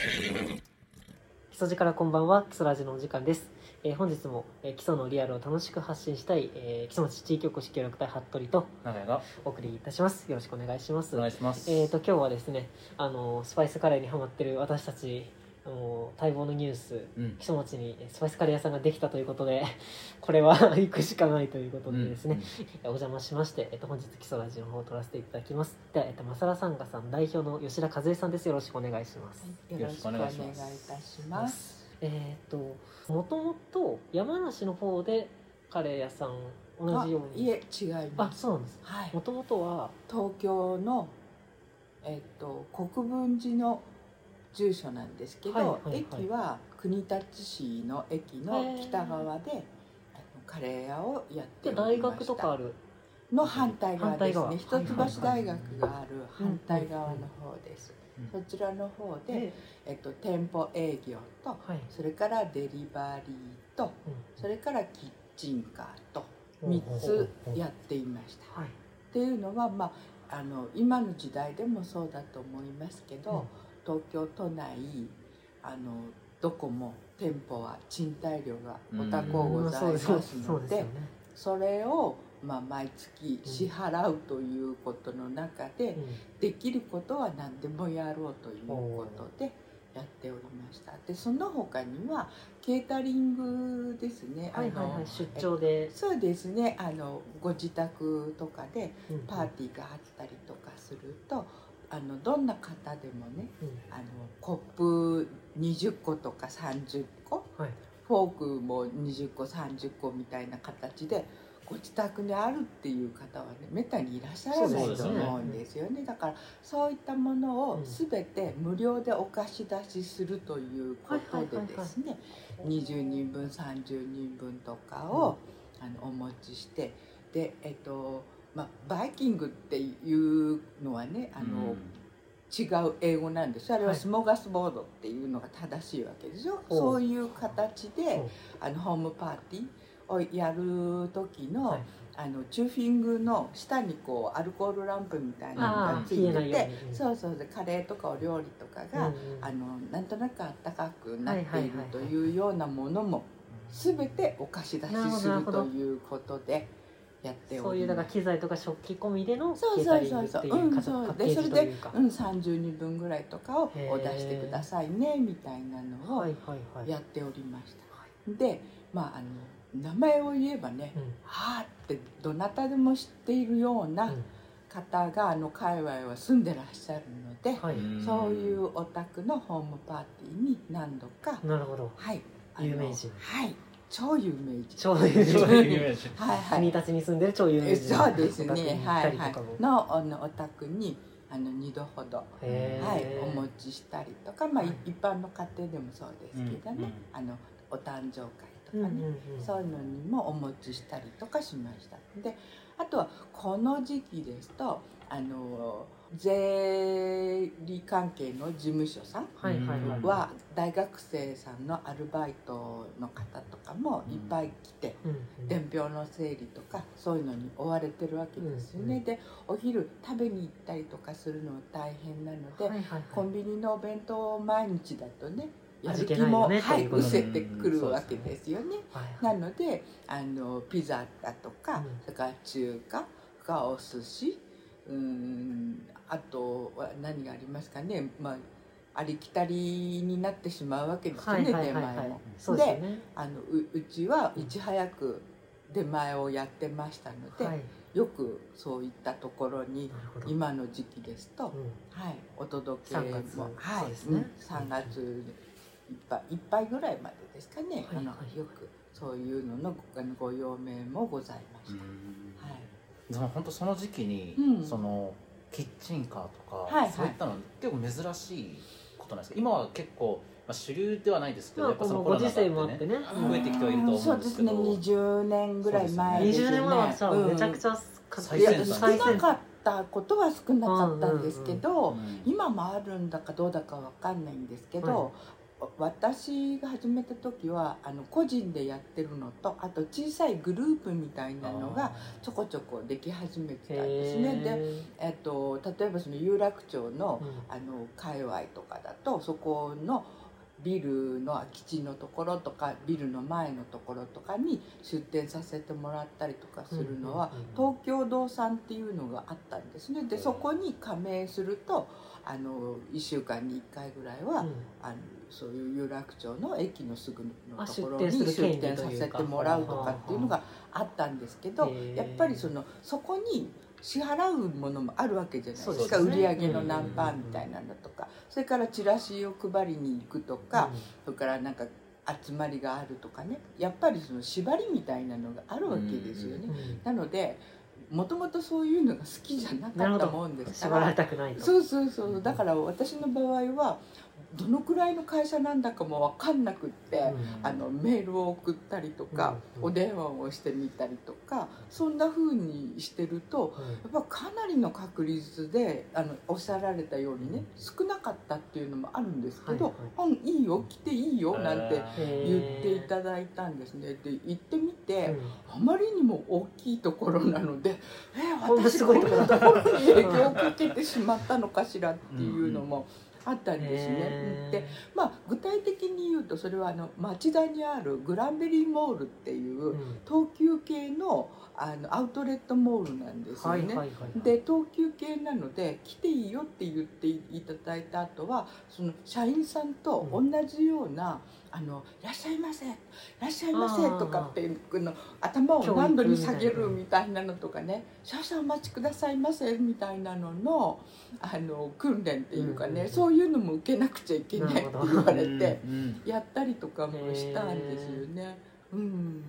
基礎からこんばんは基礎ラジのお時間です、えー本日も、えー基礎のリアルを楽しく発信したい、えー基礎町地域おこし協力隊服部と長屋がお送りいたします。よろしくお願いします。お願いします。えー、と今日はですねあのスパイスカレーにハマってる私たちあの待望のニュースうん。木曽町にスパイスカレー屋さんができたということで これは 行くしかないということでですね、お邪魔しまして、えっと、本日基礎ラジオの方を撮らせていただきます。では、えっと、マサラサンガさん代表の吉田和恵さんです。よろしくお願いします、よろしくお願いいたします。えっ、ともともと山梨の方でカレー屋さん同じように。あいえ違いあます。そうなんです。はい。も。ともとは東京のえっと国分寺の住所なんですけど、はいはいはい。駅は国立市の駅の北側であのカレー屋をやって大した。学とかある？の反対側です反ね。一橋大学がある反対側の方です。うんそちらの方で、で、えっと店舗営業とはい。それからデリバリーとうんそれからキッチンカーとうん3つやっていました。はい。っていうのは、まあ、あの今の時代でもそうだと思いますけど、東京都内あのどこも店舗は賃貸料がお高うございますのでそれを、まあ、毎月支払うということの中で、うん。できることは何でもやろうということでやっておりました。でその他にはケータリングですね。はいはいはい。あの出張で、そうですね。あのご自宅とかでうん。パーティーがあったりとかするとあのどんな方でもねうん。あのコップ20個とか30個はい。フォークも20個30個みたいな形でご自宅にあるっていう方はねめったにいらっしゃらないとそうですよね。思うんですよね。だからそういったものをうん。全て無料でお貸し出しするということでですね20人分30人分とかを、あのお持ちしてでえっとまあバイキングっていうのはねあの、違う英語なんですあれははい。スモーガスボードっていうのが正しいわけでしょ、おう。そういう形でう。んあのホームパーティーをやる時の,、はい。あのチューフィングの下にこうアルコールランプみたいなのあがついててそうそうでカレーとかお料理とかが、うんうん。あのなんとなくあったかくなっているはいはいはいはい。というようなものも全てお貸し出しするということでやって。そういうだから機材とか食器込みでのそうそうそうそう。いうんそう。でそれでうん、30人分ぐらいとかをお出してくださいねみたいなのをやっておりました。でまああの名前を言えばねうん「はあ」ってどなたでも知っているようなうん。方があの界隈は住んでらっしゃるので、はい、そういうお宅のホームパーティーに何度か、なるほど。はい。有名人。はい超有名人。超有名人。はいはい。君たちに住んでる超有名え人。そうですね。はいはい。のあのお宅にあの2度ほどはい、お持ちしたりとか、まあ、はい。一般の家庭でもそうですけどね、あのお誕生会とかね、うんうんうん。そういうのにもお持ちしたりとかしました。であとはこの時期ですとあの税理関係の事務所さんは大学生さんのアルバイトの方とかもいっぱい来て、伝票の整理とかそういうのに追われてるわけですよね、でお昼食べに行ったりとかするのは大変なので、コンビニのお弁当を毎日だとねやる味気気も、はい、うせてくるわけですよね。ないのであのピザだとか、うん。それから中華かお寿司うーんあとは何がありますかね、まあ、ありきたりになってしまうわけですよね、出前はいも。でね。あのううちはいち早く出前をやってましたので、はい。よくそういったところに今の時期ですと、うん。はい、お届けも3月。はいそうですね。うん。3月いっぱいいっぱいぐらいまでですかね、あのよくそういうののごご用命もございました。はい。でも本当その時期に、うん。そのキッチンカーとか、はいはい。そういったの結構珍しいことなんですか今は結構、まあ、主流ではないですけど、まあやっぱそこのご時のコロナがあって世もあってね。増えてきてはいると思うんですけど。そうですね20年ぐらい前ですね。20年前はさ、うん。めちゃくちゃ最先端。少なかったことは少なかったんですけど、うん。今もあるんだかどうだかわかんないんですけど、私が始めた時はあの個人でやってるのとあと小さいグループみたいなのがちょこちょこでき始めてたんですね。で、えっと、例えばその有楽町の,、あの界隈とかだとそこのビルの空き地のところとかビルの前のところとかに出店させてもらったりとかするのは、東京堂さんっていうのがあったんですね。でそこに加盟するとあの1週間に1回ぐらいは、うん、あのそういう有楽町の駅のすぐのところに出店させてもらうとかっていうのがあったんですけどやっぱりそのそこに支払うものもあるわけじゃないですか、ね、売り上げの何パーみたいなのとか、それからチラシを配りに行くとか、それからなんか集まりがあるとかね。やっぱりその縛りみたいなのがあるわけですよね。なのでもともとそういうのが好きじゃなかったもんですから。縛られたくないそうそうそう。だから私の場合はどのくらいの会社なんだかも分かんなくって、うん、あのメールを送ったりとか、うん、お電話をしてみたりとかそんなふうにしてると、やっぱかなりの確率であのおっしゃられたようにね少なかったっていうのもあるんですけど「はいはい、いいよ来ていいよ」なんて言っていただいたんですね。で行ってみて、あまりにも大きいところなので「えー、私こんなところに影響をかけてしまったのかしら」っていうのも。あったんですね。で、まあ、具体的に言うとそれはあの町田にあるグランベリーモールっていう東急系のあのアウトレットモールなんですよね。で東急系なので来ていいよって言っていただいた後はその社員さんと同じような、うん、あの「いらっしゃいませ。いらっしゃいませ」とかっての頭を何度に下げるみたいなのとかね「少々お待ちくださいませ」みたいなののあの訓練っていうかね、うん、そういうのも受けなくちゃいけないって言われてやったりとかもしたんですよね。うん。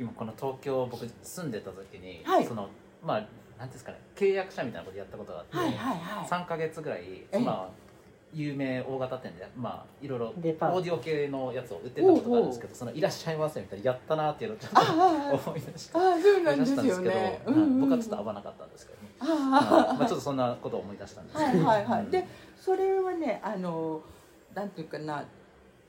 今この東京僕住んでた時に、はい、そのまあなんですかね契約者みたいなことやったことがあって、はいはいはい、3か月ぐらいまあ有名大型店でまあいろいろオーディオ系のやつを売ってたことがあるんですけどその「いらっしゃいませ」みたいなやったなっていうのをちょっと思い出してあそうなんですよね、うんうん、僕はちょっと合わなかったんですけど、ね、あ、まあ、ちょっとそんなことを思い出したんですはいはいはい、うん、でそれはねあのなんていうかな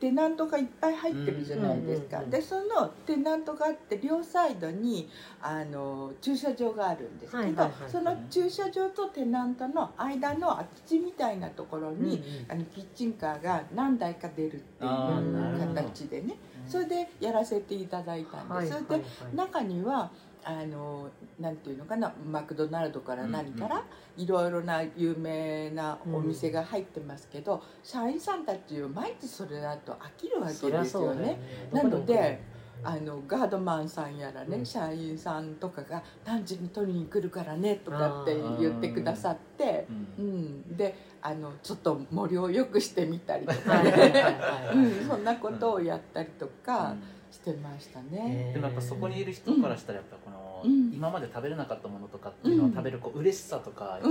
テナントがいっぱい入ってるじゃないですか、でそのテナントがあって両サイドにあの駐車場があるんですけど、その駐車場とテナントの間の空き地みたいなところに、あのキッチンカーが何台か出るっていう形でね。それでやらせていただいたんです。それで中にはあのなんていうのかなマクドナルドから何からいろいろな有名なお店が入ってますけど、社員さんたちは毎日それだと飽きるわけですよね。なのであのガードマンさんやらね、うん、社員さんとかが「何時に取りに来るからね」とかって言ってくださって、うん、うん、であのちょっと森をよくしてみたりとかね。そんなことをやったりとか。してましたね、でもやっぱそこにいる人からしたらやっぱこの、うん、今まで食べれなかったものとかっていうのを食べるこう嬉しさとか喜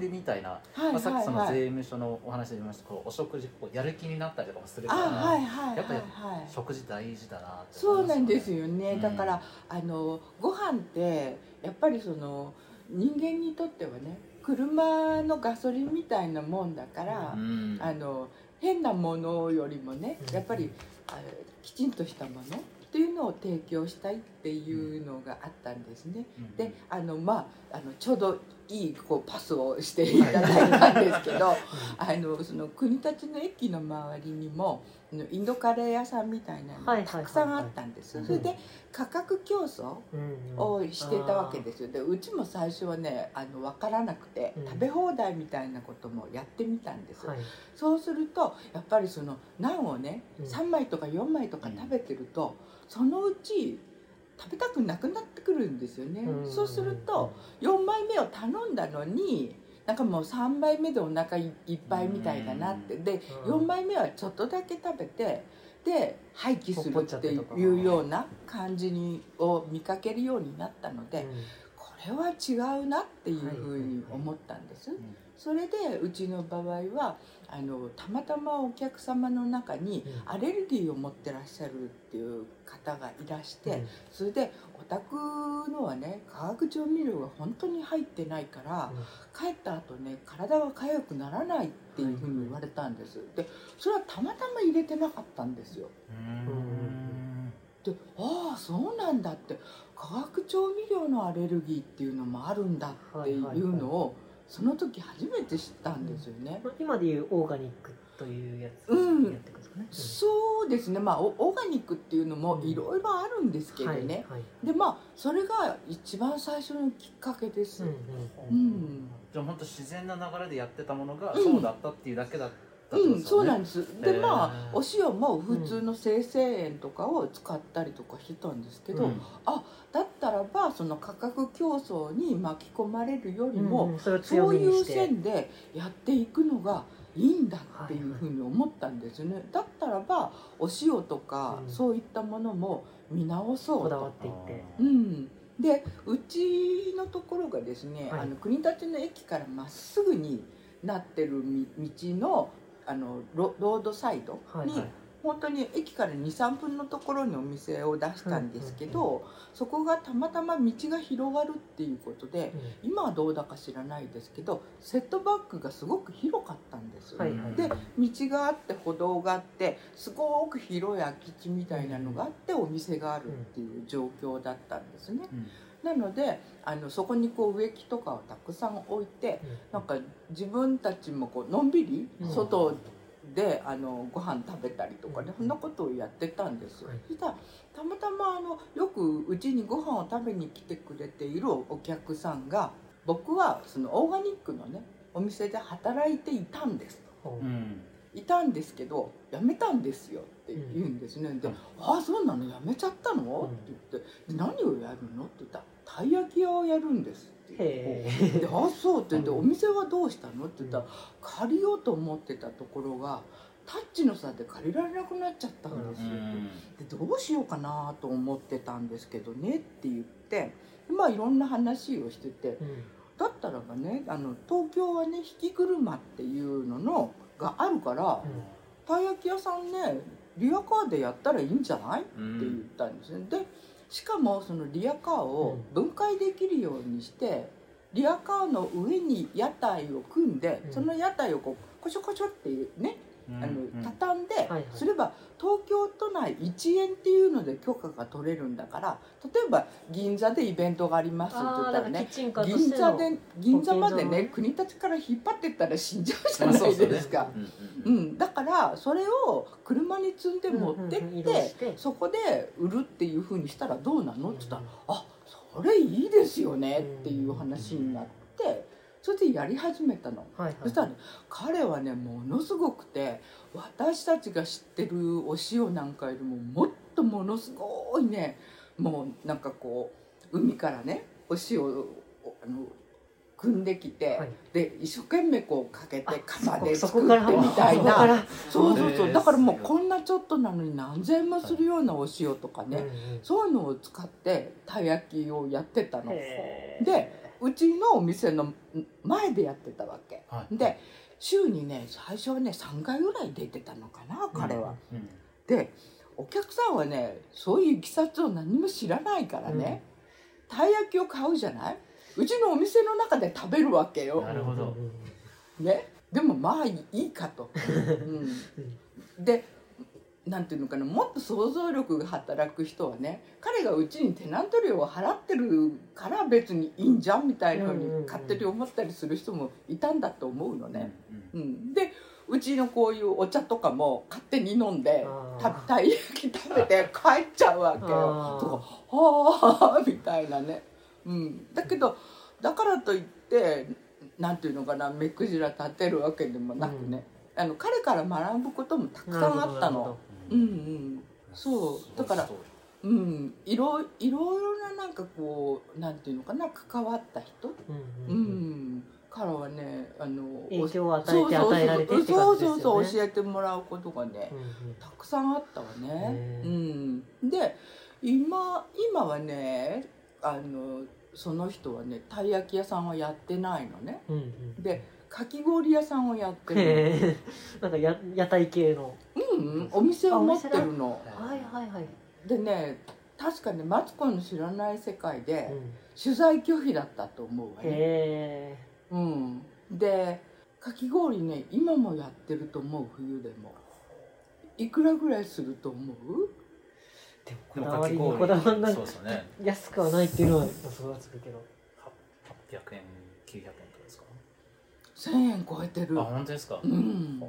びみたいな、まあ、さっきその税務署のお話で言いましたこうお食事こうやる気になったりとかもするから、やっぱり食事大事だなって、そうなんですよね、だからあのご飯ってやっぱりその人間にとってはね車のガソリンみたいなもんだから、うん、あの変なものよりもねやっぱりあきちんとしたものっていうのを提供したいっていうのがあったんですね。であのまああのちょうどいいこうパスをしていただいたんですけどあのその国立の駅の周りにもインドカレー屋さんみたいなのがたくさんあったんです。それで価格競争をしてたわけですよ。でうちも最初はねあの分からなくて食べ放題みたいなこともやってみたんです。そうするとやっぱりそのナンをね3枚とか4枚とか食べてるとそのうち食べたくなくなってくるんですよね。そうすると4枚目を頼んだのになんかもう3枚目でお腹いっぱいみたいだなって。で4枚目はちょっとだけ食べてで廃棄するっていうような感じにを見かけるようになったので、これは違うなっていうふうに思ったんです。それでうちの場合はあのたまたまお客様の中にアレルギーを持ってらっしゃるっていう方がいらして、うん、それでお宅のはね化学調味料が本当に入ってないから、うん、帰った後ね体が痒くならないっていうふうに言われたんです、でそれはたまたま入れてなかったんですよ。でああそうなんだって化学調味料のアレルギーっていうのもあるんだっていうのをその時初めて知ったんですよね。今でいうオーガニックというやつ、うん、そうですね。まあオーガニックっていうのもいろいろあるんですけどね、はいはい、でまあそれが一番最初のきっかけです。うん、うん、じゃあ本当自然な流れでやってたものがそうだったっていうだけだった、うん、そうなんです。でまあお塩も普通の生成塩とかを使ったりとかしてたんですけど、うん、あだったらばその価格競争に巻き込まれるよりも、うん、そそういう線でやっていくのがいいんだっていうふうに思ったんですね、はい。はい、だったらばお塩とか、そういったものも見直そうと。こだわっていって。うん。でうちのところがですね、はい、あの国立の駅からまっすぐになってる道のあのロロードサイドに、本当に駅から23分のところにお店を出したんですけど、そこがたまたま道が広がるっていうことで、うん、今はどうだか知らないですけどセットバックがすごく広かったんです、はいはい、で道があって歩道があってすごく広い空き地みたいなのがあってお店があるっていう状況だったんですね。うんなのであのそこにこう植木とかをたくさん置いて、なんか自分たちもこうのんびり外であのご飯食べたりとかね、そんなことをやってたんですよ。そしたらたまたまあのよくうちにご飯を食べに来てくれているお客さんが僕はそのオーガニックのねお店で働いていたんです。と。う。ん。いたんですけど辞めたんですよって言うんですね、うん、で「ああそうなの？辞めちゃったの?」って言って「何をやるの?」って言ったら「たい焼き屋をやるんです」って言って「ああそう」って言って「お店はどうしたの?」って言ったら「借りようと思ってたところがタッチの差で借りられなくなっちゃったんですよ」でどうしようかなと思ってたんですけどねって言ってまあいろんな話をしてて。だったらばねあの東京はね引き車っていうののがあるから、たい焼き屋さんねリアカーでやったらいいんじゃない、って言ったんですね。でしかもそのリアカーを分解できるようにしてリアカーの上に屋台を組んで、その屋台をこうコショコショってねあの畳んですれば東京都内1円っていうので許可が取れるんだから例えば銀座でイベントがありますって言ったらね銀座で銀座までね国立から引っ張ってったら死んじゃうじゃないですか、うん、だからそれを車に積んで持ってって。そこで売るっていうふうにしたらどうなの？って言ったら「あそれいいですよね」っていう話になって。それでやり始めたの、はいはい、そしたらね彼はねものすごくて私たちが知ってるお塩なんかよりももっとものすごいねもうなんかこう海からねお塩をあの組んできて、はい、で一生懸命こうかけて釜で作ってみたいな。そうそうそう。だからもうこんなちょっとなのに何千円もするようなお塩とかね、はい、そういうのを使ってたい焼きをやってたの。でうちのお店の前でやってたわけ、はい、で週にね最初はね3回ぐらい出てたのかな彼は。うんうん、でお客さんはねそういういきさつを何も知らないからね、うん、たい焼きを買うじゃない？うちのお店の中で食べるわけよ。なるほど。ね、でもまあいいかと。うん、でなんていうのかなもっと想像力が働く人はね彼がうちにテナント料を払ってるから別にいいんじゃんみたいなふうに勝手に思ったりする人もいたんだと思うのね。うん、うん、でうちのこういうお茶とかも勝手に飲んでたい焼き食べて帰っちゃうわけよ。とか「はあ」みたいなね。うん、だけどだからといってなんていうのかな目くじら立てるわけでもなくね、うん、あの彼から学ぶこともたくさんあったの。うんうん。そう。だからうん。いろいろいろななんかこうなんていうのかな関わった人？うん、うん、からはねあの影響を与えて与えられてってそうそうそう教えてもらうことがね、うんうん、たくさんあったわね。うん、で今今はねあのその人はねたい焼き屋さんはやってないのね、うんうん、でかき氷屋さんをやってるなんかや屋台系ののうんお店を持ってるの。はいはいはい、でね確かねマツコの知らない世界でうん、取材拒否だったと思うわね、へうん、でかき氷ね今もやってると思う冬でも。いくらぐらいすると思う？えでもこだわりにかき氷。こだわらない。そうですよね。安くはないっていうのは予想はつくけど。は800円900円とかですか？1000円超えてる。あ本当ですか、うん。は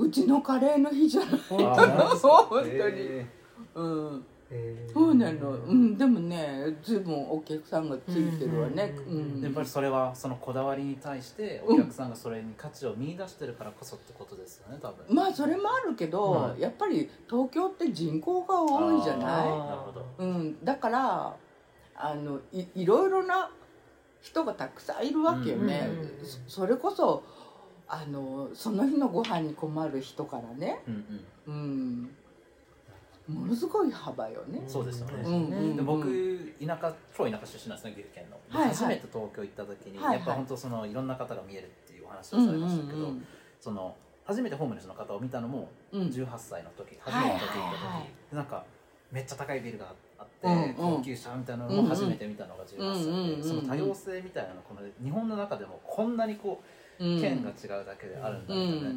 うちのカレーの日じゃないあ本当に。へうん。へー。そうなの。うんでもねずいぶんお客さんがついてるわね。うんうんやっぱりそれはそのこだわりに対してお客さんがそれに価値を見出してるからこそってことですよね多分。まあそれもあるけど、はいやっぱり東京って人口が多いじゃない？なるほど。うん、だからあのいいろいろな人がたくさんいるわけよね、うんうんうん。そそれこそあのその日のご飯に困る人からね、うんうん。うん、ものすごい幅よね。そうですよね。うんうんで僕田舎超田舎出身なんです。ね岐阜県の、ではいはい。初めて東京行った時に、はいはい。やっぱ本当そのいろんな方が見えるっていうお話うんうんをされましたけど、うんその初めてホームレスの方を見たのもうん。18歳の時、初めての時行った時、はいはい。はいなんかめっちゃ高いビルがあって、うんうん。高級車みたいなのも初めて見たのが18歳で、うんうんうんその多様性みたいなのこの日本の中でもこんなにこううん県が違うだけであるんだうみたいな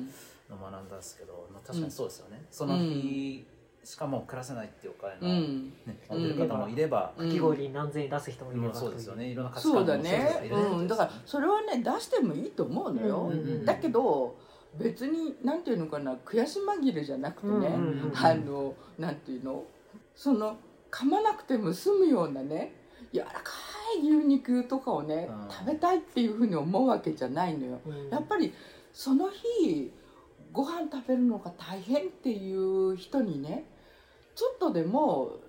のを学んだんですけど、まあ、確かにそうですよね、その日しかもう暮らせないっていうおう金の、ねん。持ってる方もいれば、うん。かき氷何千円出す人もいればもうそうですよね。いろんな価値そうだ観の持つ人がね。うん、だからそれはね出してもいいと思うのよ、うんうんうん。だけど別になんていうのかな悔し紛れじゃなくてね、うんうんうん。あのなんていうのその噛まなくても済むようなね柔らかい牛肉とかをね、うん食べたいっていうふうに思うわけじゃないのよ。うんやっぱりその日ご飯食べるのが大変っていう人にねちょっとでも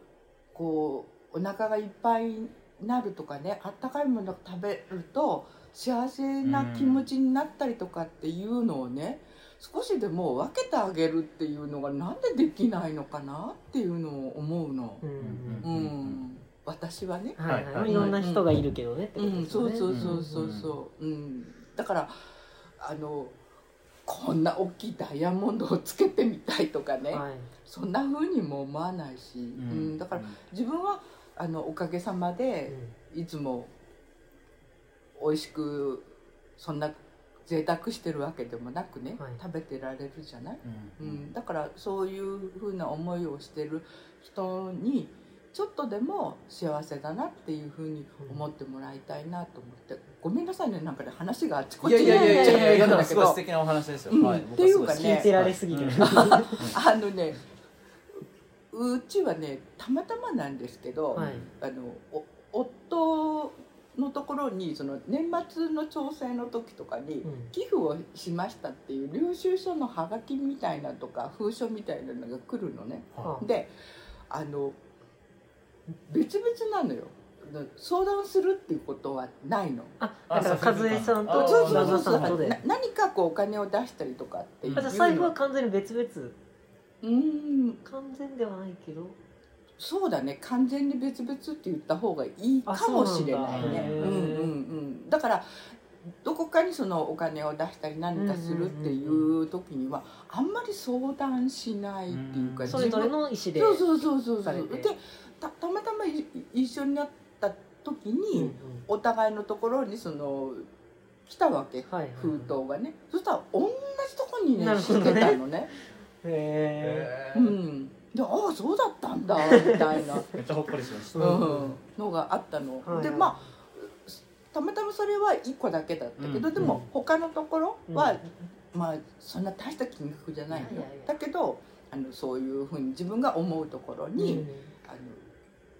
こうお腹がいっぱいになるとかねあったかいものを食べると幸せな気持ちになったりとかっていうのをね少しでも分けてあげるっていうのがなんでできないのかなっていうのを思うの。うんううんん私はね。はいはい。はいい。ろんな人がいるけどねってうん、そうことですよね。そうそうそうそう、うん。だからあのこんな大きいダイヤモンドをつけてみたいとかね、はい。そんな風にも思わないし、うん。だから自分はあのおかげさまでいつも美味しくそんな贅沢してるわけでもなくね、はい。食べてられるじゃない、うん。うん、だからそういう風な思いをしてる人にちょっとでも幸せだなっていう風に思ってもらいたいなと思ってごめんなさいねなんかね話があっちこっちにいやいやいやいやいやいやでも行っちゃうんだけどすごい素敵なお話ですよ、うんはい、っていうかね聞いてられすぎてるうんあのねうちはねたまたまなんですけど、はいあのお夫のところにその年末の調整の時とかに寄付をしましたっていう領収書のハガキみたいなとか封書みたいなのが来るのね。はであの別々なのよ。相談するっていうことはないの。あだから和江さんあとそうそう旦那そで。な何かこうお金を出したりとかっていうあじゃあ財布は完全に別々？うん。完全ではないけど。そうだね。完全に別々って言った方がいいかもしれないね。うなんだ。うんうんうん。だからどこかにそのお金を出したり何かするっていう時にはあんまり相談しないっていうかうん。それぞれ自分の意思でそうそうそうそうそう。でされてたたまたまい一緒になった時うんうん。に、お互いのところにその来たわけはいはい封筒がね。そしたら同じとこにねしてたのね。へえうん。でああそうだったんだみたいな。めっちゃほっこりしました、うんうん、のがあったの、はいでまあたまたまそれは1個だけだったけど、うんでも他のところは、うん。まあそんな大した金額じゃないのよ。いやいやい。やだけどあのそういうふうに自分が思うところに、うん。あの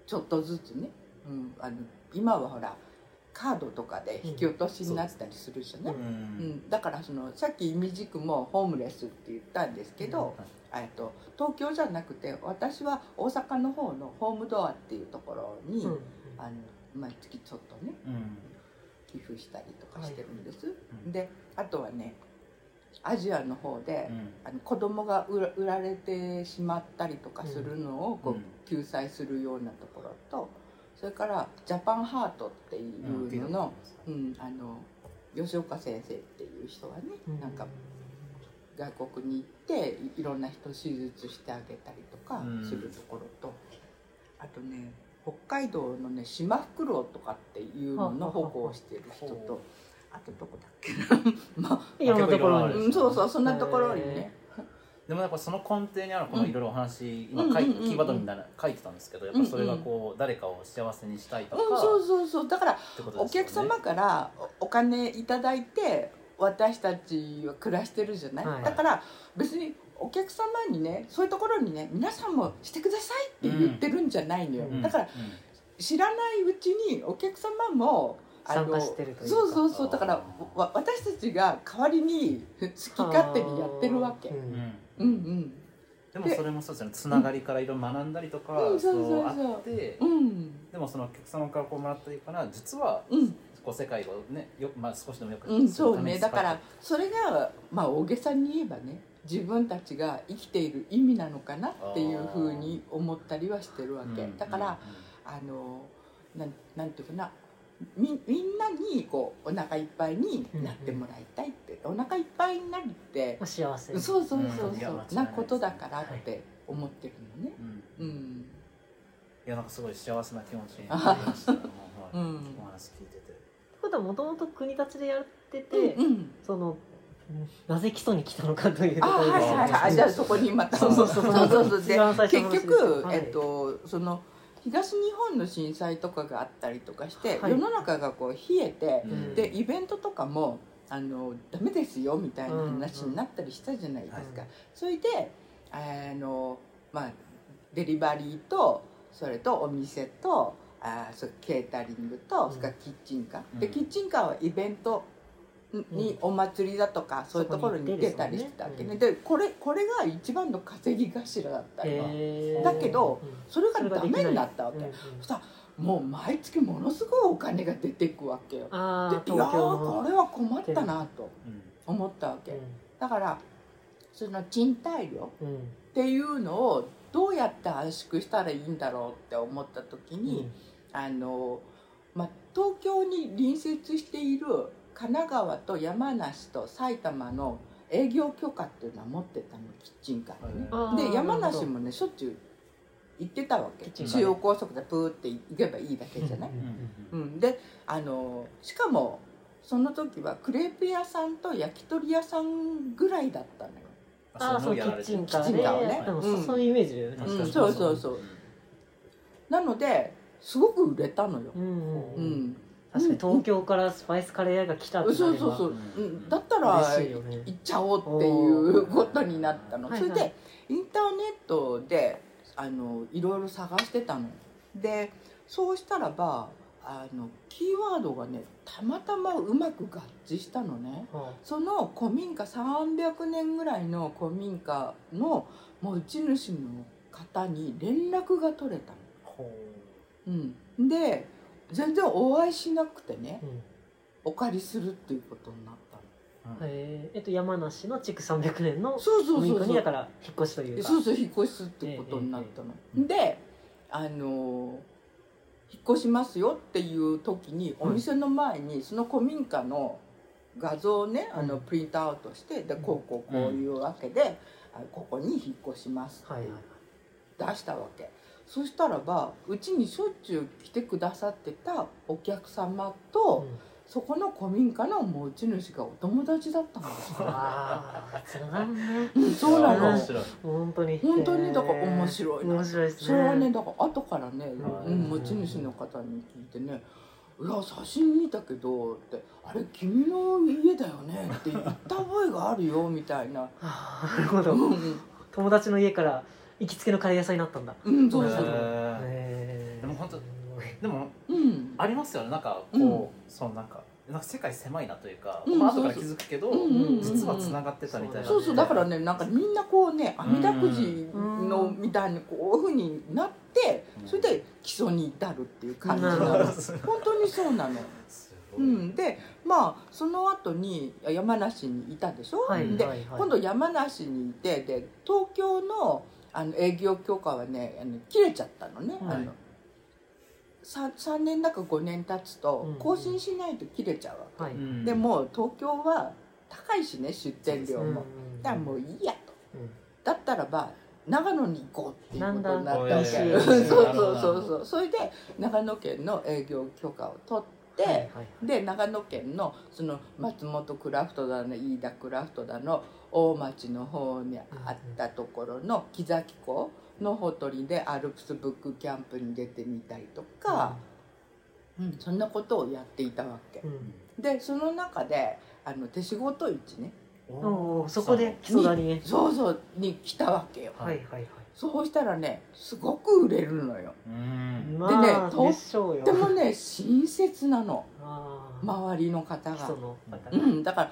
ちょっとずつね、うん、あの今はほらカードとかで引き落としになったりするじゃない、ううん。ん。だからそのさっきいみじくもホームレスって言ったんですけど、えっと東京じゃなくて私は大阪の方のホームドアっていうところに、うんあの毎月ちょっとねうん。寄付したりとかしてるんです、うん。であとはねアジアの方で、うん。あの子供が売られてしまったりとかするのをこう、うん救済するようなところとそそれからジャパンハートっていうのの,、うんあの吉岡先生っていう人がね、なんか外国に行っていろんな人手術してあげたりとかするところと、あとね北海道のねシマフクロウとかっていうのの保護をしてる人とあとどこだっけ？なまあいろんなところに、うん、そうそうそんなところにね。でもやっぱその根底にあるこのいろいろお話、今書いキーワードみたいな書いてたんですけどやっぱそれがこう誰かを幸せにしたいとか、うん、そうそうそう。だからお客様からお金いただいて私たちは暮らしてるじゃない、はい、だから別にお客様にねそういうところにね皆さんもしてくださいって言ってるんじゃないのよ、うん、だから、知らないうちにお客様も参加してるというそうそうそう。だからわ私たちが代わりに好き勝手にやってるわけ、うん、うんうん。でもそれもそうですね。つながりからいろいろ学んだりとか、うん、そうあって、うん、でもそのお客様からこうもらったりから実は、うん、こう世界をねよ、まあ、少しでもよくうん、そうね。だからそれが、まあ、大げさに言えばね自分たちが生きている意味なのかなっていうふうに思ったりはしてるわけ。だから、あのなんなんていうかなみみんなにこうお腹いっぱいになってもらいたいって、うんうん、お腹いっぱいになるって幸せ。そうそうそうそう、うん、なことだからって思ってるのね、うん、うん、いやなんかすごい幸せな気持ちになりました、うん、お話聞いてて。ことはもともと国立でやってて、うんうん、そのなぜ基礎に来たのかというところで、はいはいはい、じゃあそこにまた。そうそうそう。そうそうで結局、はい、えっとその東日本の震災とかがあったりとかして、はい、世の中がこう冷えて、うん、でイベントとかもあのダメですよみたいな話になったりしたじゃないですか。うんうん、それであの、まあ、デリバリーとそれとお店とあそケータリングと、それからキッチンカー、でキッチンカーはイベントにお祭りだとか、そういうところに出たりしてたわけね、でこれこれが一番の稼ぎ頭だったりだけど、それがダメになったわけ、そしたらもう毎月ものすごいお金が出てくわけよ。でいやこれは困ったなと思ったわけ、だからその賃貸料っていうのをどうやって圧縮したらいいんだろうって思った時に、あの、まあ、東京に隣接している神奈川と山梨と埼玉の営業許可っていうのは持ってたのキッチンカーでね。で山梨もねしょっちゅう行ってたわけ。中央高速でプーって行けばいいだけじゃない、うん、であのしかもその時はクレープ屋さんと焼き鳥屋さんぐらいだったのよ。ああそうキッチンカーで、ね、うん、そういうイメージで、うん、そうそうそう。なのですごく売れたのよ、うん、うん確かに東京からスパイスカレー屋が来たってなそうそうそう、うん、だったら行っちゃおうっていうことになったの。それでインターネットであのいろいろ探してたの。でそうしたらばあのキーワードがねたまたまうまく合致したのね、はあ、その古民家300年ぐらいの古民家の持ち主の方に連絡が取れたの。うん、で全然お会いしなくてね、うん、お借りするっていうことになったの。えー、えっと山梨の築300年の古民家にだから引っ越しというか。そうそう引っ越しっていうことになったの。えーえー、であの引っ越しますよっていう時にお店の前にその古民家の画像をねあのプリントアウトしてでこうこうこういうわけで、ここに引っ越しますって出したわけ。そしたらばうちにしょっちゅう来てくださってたお客様と、うん、そこの古民家の持ち主がお友達だったんですよ。ああ、そうな。うん、そうなの。本当に。本当にだから面白い。面白いですね。それはね、だから後からね、うん、持ち主の方に聞いてね。いや写真見たけどってあれ君の家だよねって言った覚えがあるよみたいな。なるほど。友達の家から行きつけのカレー屋さんになったんだ。うんそうそうでも本当でも、うん、ありますよね。なんかこう、うん、そのなんかなんか世界狭いなというか、うん、まあ後から気づくけど、実はつながってたみたいな。そうそうだからねなんかみんなこうね阿弥陀くじのみたいにこういうふうになって、それで基礎に至るっていう感じなの。本当にそうなの。うん、でまあその後に山梨にいたでしょ、はい、で、はいはい、今度山梨にいてで東京のあの営業許可はねあの切れちゃったのね、はい、あの 3, 3年だか5年経つと更新しないと切れちゃうわけ、はい。でも東京は高いしね出店料も、うんだからもういいやと。うん。だったらば長野に行こうっていうことになったわけ。なん。だ そうそうそうそう。それで長野県の営業許可を取って、はいはい。で長野県のその松本クラフトだの飯田クラフトだの大町の方にあったところの木崎湖のほとりでアルプスブックキャンプに出てみたりとか、うん。そんなことをやっていたわけ。う。ん。でその中であの手仕事市ね。おーそこでそう。そうに来たわけよ。はいはいはい。そうしたらねすごく売れるのよ。うん。まあとでしょうよ。でもね親切なの。ああ周りの方が。基礎。の方が。うん、だから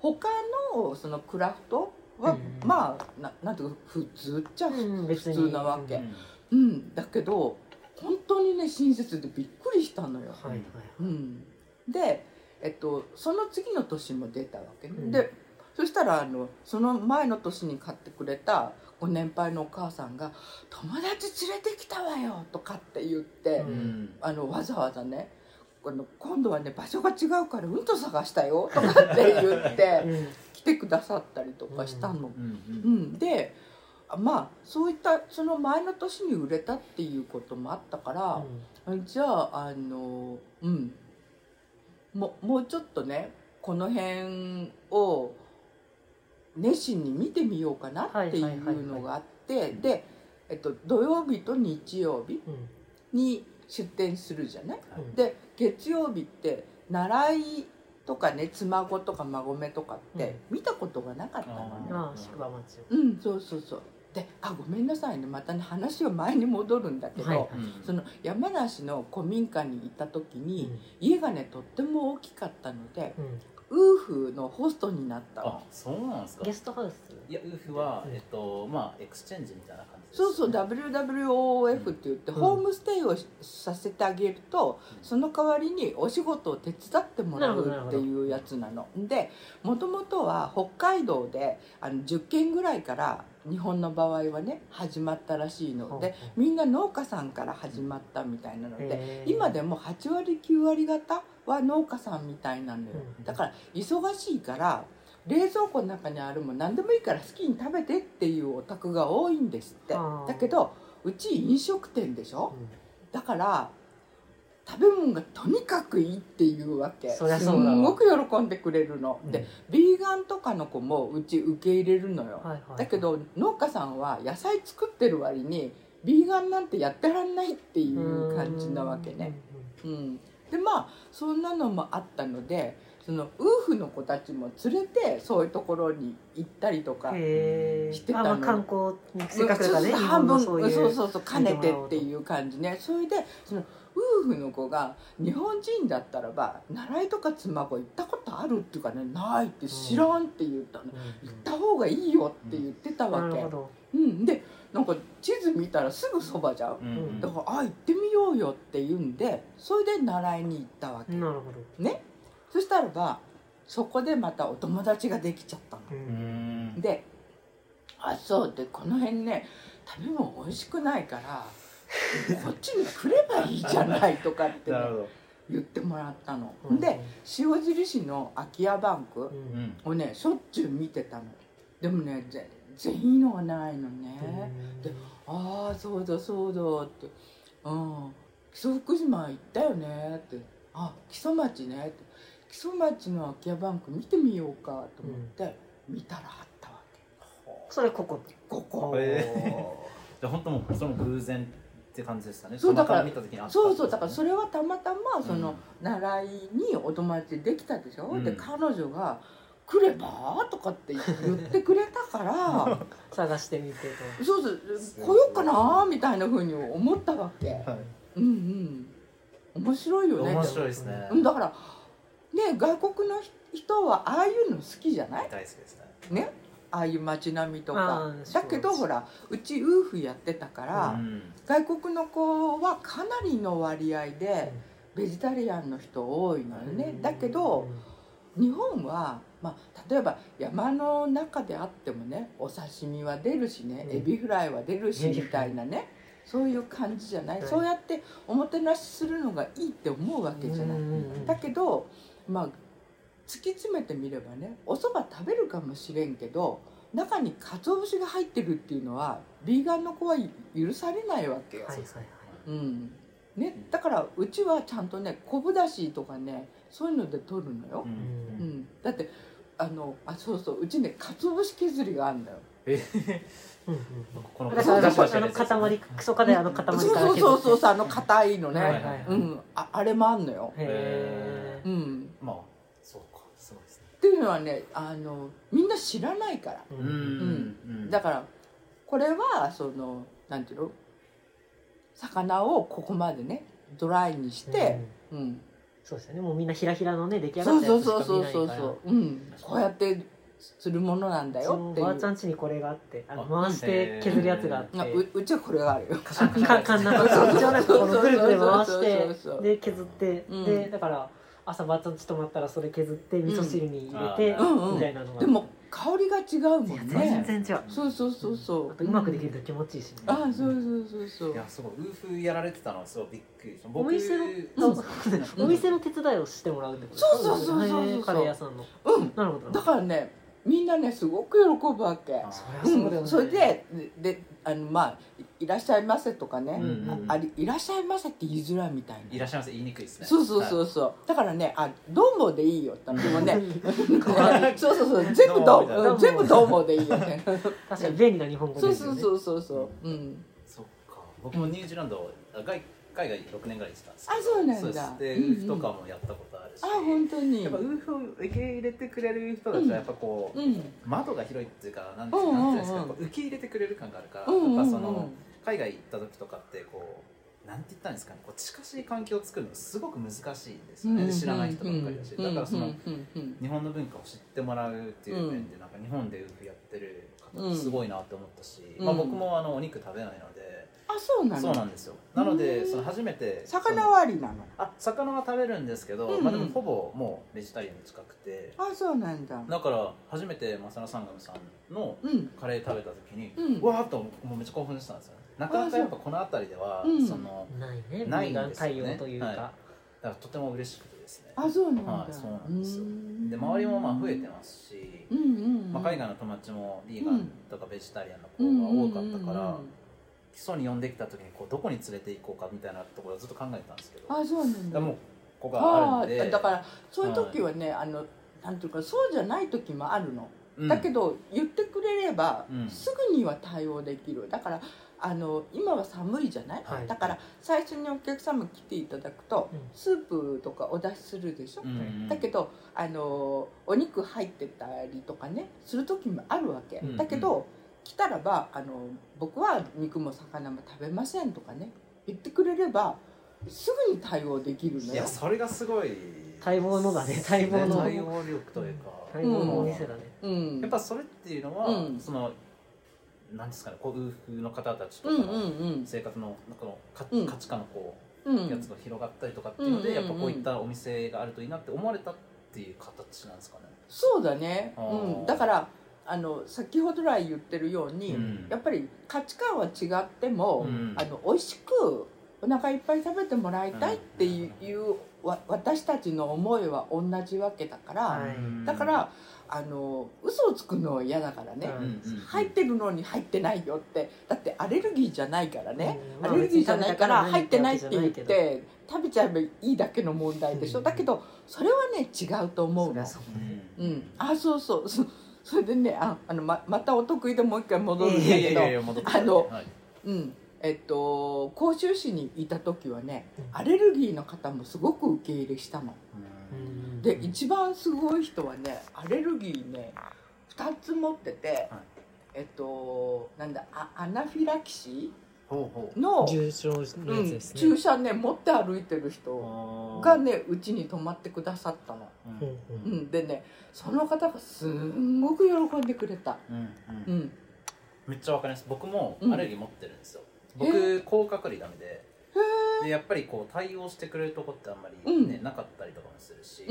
他のそのクラフトは、うん。まあななんていうか普通っちゃ普通なわけ。うん。うん、だけど本当にね親切でびっくりしたのよ。はいはいうん、で、えっと、その次の年も出たわけでそしたらあのその前の年に買ってくれたご年配のお母さんが「友達連れてきたわよ」とかって言って、あのわざわざねこの今度はね場所が違うからうんと探したよ とかって言ってうん。来てくださったりとかしたの。うんうん、でまあそういったその前の年に売れたっていうこともあったから、じゃああのうん。ももうちょっとねこの辺を熱心に見てみようかなっていうのがあってで、えっと、土曜日と日曜日うん。に出店するじゃない？うんで月曜日って習いとかね妻子とか孫目とかって見たことがなかったのね。まあ宿場町を。うん、そうそうそう。であごめんなさいね。またね話は前に戻るんだけど、はいうん。その山梨の古民家に行った時うに、ん。家がねとっても大きかったのでうん。ウーフのホストになったあのそうなんですか。ゲストハウス？いやウーフは、うん。えっとまあエクスチェンジみたいな感じそうそう WWOOF って言って、うん。ホームステイをしさせてあげるとうん。その代わりにお仕事を手伝ってもらうっていうやつなの。でもともとは北海道であの10軒ぐらいから日本の場合はね始まったらしいの。でみんな農家さんから始まったみたいなので今でも8割9割方は農家さんみたいなのよ。うん。だから忙しいから冷蔵庫の中にあるもん何でもいいから好きに食べてっていうお宅が多いんですって。だけどうち飲食店でしょ？うん。だから食べ物がとにかくいいっていうわけ。すごく喜んでくれるの、でビーガンとかの子もうち受け入れるのよ、はいはいだけど農家さんは野菜作ってる割にビーガンなんてやってらんないっていう感じなわけね。うん、でまあそんなのもあったのでそのウーフの子たちも連れてそういうところに行ったりとか。してたの。あまあ観光にせっかくだね半分そういうそうそうそう兼ねてっていう感じね。それでそのウーフの子が日本人だったらば習いとか妻子行ったことあるっていうかねないって知らんって言ったの、うん。行った方がいいよって言ってたわけ。なるほ、ど。うん、でなんか地図見たらすぐそばじゃん。うん。うん。だからあ行ってみようよって言うんでそれで習いに行ったわけ、なるほど。ねそしたらばそこでまたお友達ができちゃったの。で「あそう」でこの辺ね食べ物美味しくないから こっちに来ればいいじゃないとかって、ね言ってもらったの、うんで塩尻市の空き家バンクをねしょっちゅう見てたの。でもね全然いいのがないのね、でああそうだそうだって「うん。木曽福島行ったよね」って「あ木曽町ね」って「木曽町の空き家バンク見てみようか」と思って、見たらあったわけ。それここここ、へじゃあ本当もうその偶然って感じでしたね。そうだからたまたま見た時にあったそうそうだからそれはたまたまそのうん。習いにお友達できたでしょ、うん。で彼女が「来れば?」とかって言ってくれたから 探してみてと。そうそう。来ようかなみたいなふうに思ったわけ。はい。うんうん。面白いよね面白いですね。うんだからね外国の人はああいうの好きじゃない？大好きですね。ね？ああいう街並みとあかーだけどほらうちウーフやってたから、うん。外国の子はかなりの割合でベジタリアンの人多いのよね、だけど日本は、まあ、例えば山の中であってもねお刺身は出るしねうん。エビフライは出るしうんみたいなね。そういう感じじゃない、そうやっておもてなしするのがいいって思うわけじゃない、だけどまあ突き詰めてみればねお蕎麦食べるかもしれんけど中に鰹節が入ってるっていうのはビーガンの子は許されないわけよ。はいはいはい。うん。ね、だからうちはちゃんとね昆布だしとかねそういうので取るのよ、うん、うん、だってあのあそうそううちね鰹節削りがあるんだよ。えうんうん、このあの塊クソカであの塊からそうそうそうそうあの硬いのね、はいはいはい、うん。ああれもあんのよ。へえうんまあそうかすごいですねっていうのはねあのみんな知らないから。うん、うん、だからこれはそのなんていうの？魚をここまでねドライにして、うん、うん、そうですよね。もうみんなひらひらのね出来上がったやつしか見ないから。そうそうそうそう、う。ん、こうやってするものなんだよっていう。ばあちゃん家にこれがあってあの回して削るやつがあって。ううちはこれがあるよ。かかんなかったうちはなんかこのぐるぐる回してで削って、うん、でだから朝ばあちゃんち泊まったらそれ削って味噌汁に入れて、うん、みたいなのが。でも香りが違うもんね。全然違う。そうそうそうそうあとうまくできると気持ちいいし、ね、あそうそうそうそう。いやすごいウーフやられてたのはすごいびっくりした。お店の、お店の手伝いをしてもらうってことそうそうそうそう。カレー屋さんの。うん。なるほど。だからねみんなねすごく喜ぶわけ。そそれでであのまあいらっしゃいませとかね、うんうん、あいらっしゃいませって言いづらいみたいな。いらっしゃいませ言いにくいですね。そうそうそうそう、はい、だからねあどうもでいいよ。ってでもね そうそうそう。全部どう全部どうもでいいよね。確かに便利な日本語ですよね。そうそうそうそう。うん。そっか。僕もニュージーランド外海外6年ぐらいしたんですけどあそうなんだ。で、ウーフとかもやったことあるし、あ本当に。やっぱウーフを受け入れてくれる人たちはやっぱこう、窓が広いっていうかなんていうんですか、受け入れてくれる感があるから、やっぱその海外行った時とかってこうなんて言ったんですかねこう近しい環境を作るのすごく難しいんですよね、知らない人ばっかりだし、だからその、日本の文化を知ってもらうっていう面でなん。か日本でウーフやってる方すごいなって思ったし、まあ、僕もあのお肉食べないのであそうなの？そうなんですよ。なのでその初めて魚はありなの？あ魚は食べるんですけど、うんうん、まあ、でもほぼもうベジタリアンに近くて。あそうなんだ。だから初めてマサラサンガムさんのカレー食べた時に、うん、わーっともうめっちゃ興奮したんですよなかなかやっぱこの辺りでは、そのないねないんですよね。というか、はい、だからとても嬉しくてですね。あそうなんだ、はい、そうなんですよ。で周りもまあ増えてますし、うんうんうん、まあ、海外の友達もビーガンとかベジタリアンの子が多かったから、基礎に呼んできた時にこうどこに連れて行こうかみたいなところをずっと考えてたんですけど。あそうなんだもうここがあるんで。だからそういう時はね、はい、あのなんていうかそうじゃない時もあるの、うん、だけど言ってくれれば、うん、すぐには対応できる。だからあの今は寒いじゃない、はい、だから最初にお客様来ていただくと、うん、スープとかお出しするでしょ、うんうん、だけどあのお肉入ってたりとかねする時もあるわけ、うんうん、だけど来たらばあの僕は肉も魚も食べませんとかね言ってくれればすぐに対応できるのよ。いやそれがすごい。待望のだね待望の。対応力というか。待望のお店だね、うん、やっぱそれっていうのは、うん、そのなんですかねこういう風の方たちとかの生活のこの価値観のこう、やつが広がったりとかっていうので、やっぱこういったお店があるといいなって思われたっていう形なんですかね。そうだね、うん、だからあの先ほど来言ってるように、うん、やっぱり価値観は違っても、うん、あの美味しくお腹いっぱい食べてもらいたいっていう,、わ私たちの思いは同じわけだから、だからあの嘘をつくのは嫌だからね、入ってるのに入ってないよって。だってアレルギーじゃないからね、アレルギーじゃないから入ってないって言って食べちゃえばいいだけの問題でしょ、だけどそれはね違うと思うの。うん、あそうそう。それでねああのままたお得意でもう一回戻るんだけどあの、はい、うん。えっと甲州市にいた時はねアレルギーの方もすごく受け入れしたの。で一番すごい人はねアレルギーね2つ持ってて、はい、えっとなんだアアナフィラキシーの重症のやつですね、うん、注射ね持って歩いてる人がねうちに泊まってくださったの、うん、う。ん、でねその方がすんごく喜んでくれた、うん、うん、めっちゃわかります。僕もアレルギー持ってるんですよ、僕甲殻類ダメで。でやっぱりこう対応してくれるとこってあんまりね、なかったりとかもするし、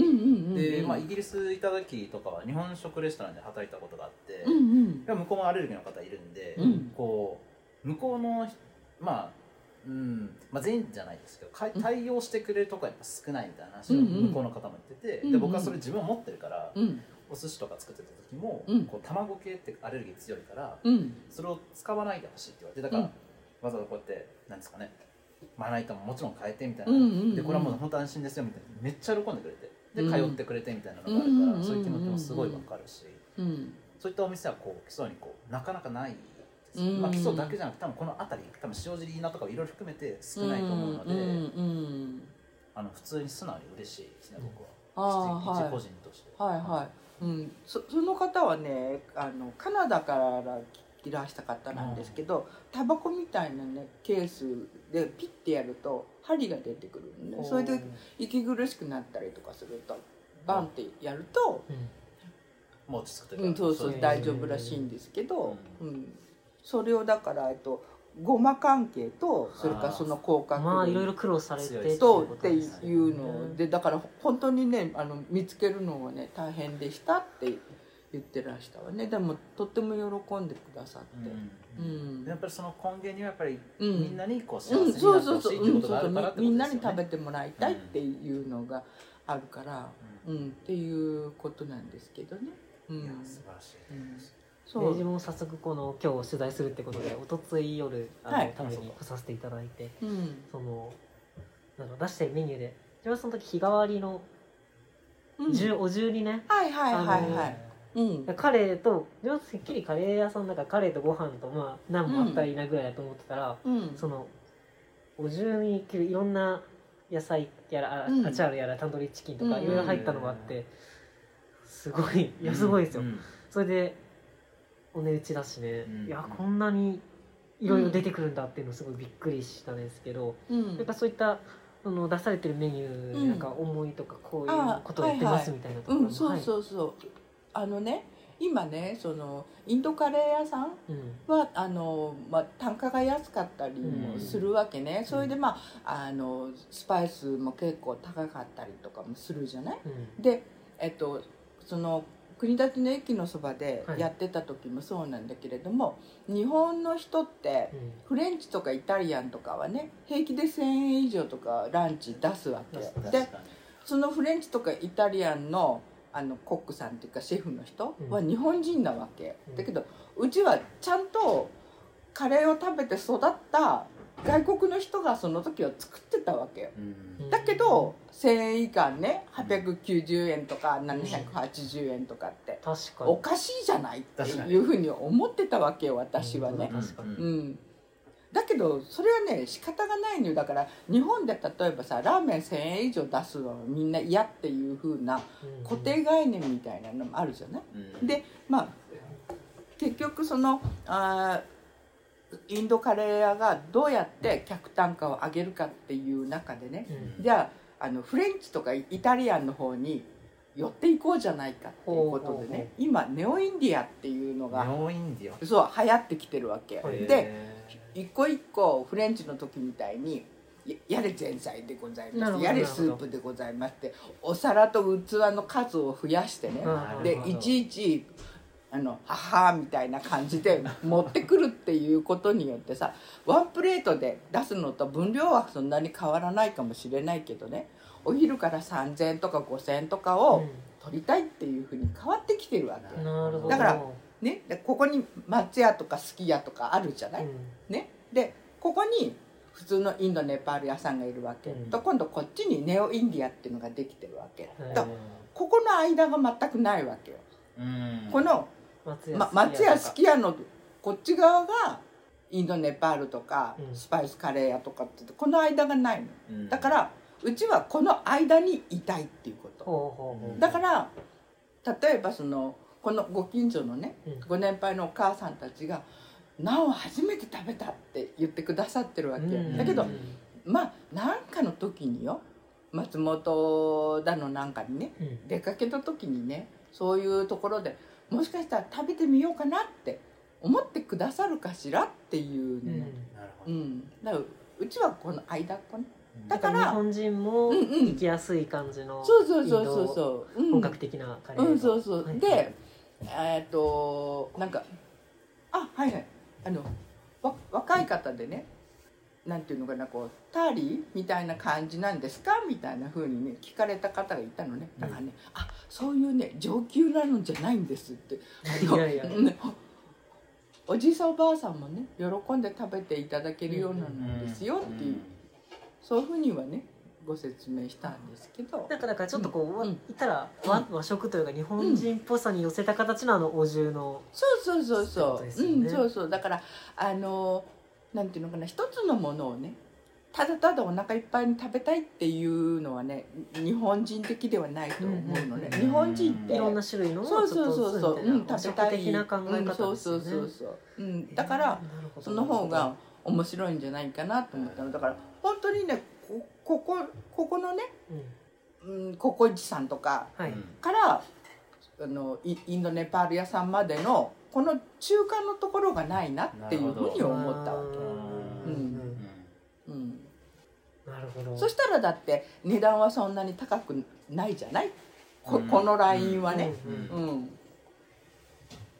で、まあ、イギリスいた時とかは日本食レストランで働いたことがあって、うんうん、向こうもアレルギーの方いるんで、こう向こうのまあうんまあ、全員じゃないですけど対応してくれるとこやっぱ少ないみたいな話を向こうの方も言ってて、で僕はそれ自分持ってるから、お寿司とか作ってた時も、こう卵系ってアレルギー強いから、それを使わないでほしいって言われてだから、わざわざこうやってなんですかねまな板ももちろん変えてみたいな、でこれはもう本当安心ですよみたいな。めっちゃ喜んでくれてで通ってくれてみたいなのがあるから、そういう気持ちもすごいわかるし、そういったお店はこう基礎にこうなかなかないまあ、基礎だけじゃなくて多分この辺り多分塩尻稲とかいろいろ含めて少ないと思うので、あの普通に素直に嬉しいですね僕は、一個人として。はい。はい。うん、そその方はねあのカナダからいらした方なんですけど、タバコみたいなねケースでピッてやると針が出てくるんでそれで息苦しくなったりとかするとバンってやると、うん、もう落ち着くというか、うん、そうそう大丈夫らしいんですけど、うん、それをだからえっとごま関係とそれからその効果まあいろいろ苦労されてとっていうのでだから本当にねあの見つけるのはね大変でしたって言ってらしたわね。でもとっても喜んでくださって、うん、やっぱりその根源にはやっぱりみんなにこう幸せになってほしいっていうことがあるからみんなに食べてもらいたいっていうのがあるから、うんっていうことなんですけどね。うん、いや素晴らしいです、そう。自分も早速この今日取材するってことでおとつい夜あの、はい、食べに来させていただいて、うん、そのなんか出してるメニューで自分はその時日替わりの、うん、お重にねはいはいはいはい。うん、カレーと自分てっきりカレー屋さんだからカレーとご飯とまあ何もあったらいいなぐらいだと思ってたら、うん、そのお重にいろんな野菜やら、うん、アチャールやらタンドリーチキンとかいろいろ入ったのがあって、すごいいやすごいですよ、それでお値打ちだしね、いやこんなにいろいろ出てくるんだっていうのすごいびっくりしたんですけど、やっぱそういったその出されてるメニュー、なんか思いとかこういうことを言ってますみたいなところも、そうそうそう。あのね今ねそのインドカレー屋さんは、うん、あのまあ、単価が安かったりもするわけね、うん、それでまああのスパイスも結構高かったりとかもするじゃない、うん、でえっとその国立の駅のそばでやってた時もそうなんだけれども、はい、日本の人ってフレンチとかイタリアンとかはね平気で1,000円以上とかランチ出すわけでそのフレンチとかイタリアンのあのコックさんっていうかシェフの人は日本人なわけ、うん、だけどうちはちゃんとカレーを食べて育った外国の人がその時は作ってたわけよ、うん、だけど1000円以下ね890円とか780円とかって。おかしいじゃないっていうふうに思ってたわけよ私はね。うんだけどそれはね仕方がないのよ。だから日本で例えばさラーメン1,000円以上出すのはみんな嫌っていうふうな固定概念みたいなのもあるじゃない、うん、でまあ結局そのあインドカレー屋がどうやって客単価を上げるかっていう中でね、うん、じゃああのフレンチとかイタリアンの方に寄っていこうじゃないかっていうことでね。今ネオインディアっていうのがそう流行ってきてるわけ。で一個一個フレンチの時みたいにやれ前菜でございます。やれスープでございますってお皿と器の数を増やしてね。でいちいちあの母みたいな感じで持ってくるっていうことによってさワンプレートで出すのと分量はそんなに変わらないかもしれないけどねお昼から3,000円とか5,000円とかを取りたいっていうふうに変わってきてるわけ、だからね、でここに松屋とかすき家とかあるじゃない、うん、ね、でここに普通のインドネパール屋さんがいるわけ、うん、と今度こっちにネオインディアっていうのができてるわけ、とここの間が全くないわけよ、この松屋すき家のこっち側がインドネパールとかスパイスカレー屋とかってこの間がないの、だからうちはこの間にいたいっていうこと、だから例えばそのこのご近所のね、ご年配のお母さんたちが「なお初めて食べた」って言ってくださってるわけ、だけどまあ何かの時によ松本だのなんかにね、出かけた時にねそういうところでもしかしたら食べてみようかなって思ってくださるかしらっていうね、うん、うん、だからうちはこの間っこね。だから日本人も行きやすい感じの、そうそうそうそうそう。本格的なカレー、うん、そうそう、はい、でえっとなんかあはいはい。あのわ若い方でねなんていうのかなこうターリーみたいな感じなんですか？みたいなふうにね聞かれた方がいたのね。だからね、うん、あそういうね上級なのじゃないんですって。いやいや、ね、おじいさんおばあさんもね喜んで食べていただけるようなんですよっていう、そういうふうにはねご説明したんですけど。なん。かだからちょっとこう、うん、言ったら和,、和食というか日本人っぽさに寄せた形のあのお重の、そうそうそう。そう、ね、うんそうそう。だからあのなんていうのかな一つのものをねただただお腹いっぱいに食べたいっていうのはね日本人的ではないと思うのね、日本人っていろんな種類のそうそうそうそう、うん、食べたい的な考え方、ね、うん、そうそうそうそう、うん、だから、その方が面白いんじゃないかなと思ったの。だから本当にねここここのね、うん、ココイチさんとかから、はい、あのインドネパール屋さんまでのこの中間のところがないなっていうふうに思ったわけ。うん。うん、なるほど。そしたらだって値段はそんなに高くないじゃない？ここのラインはね。うん、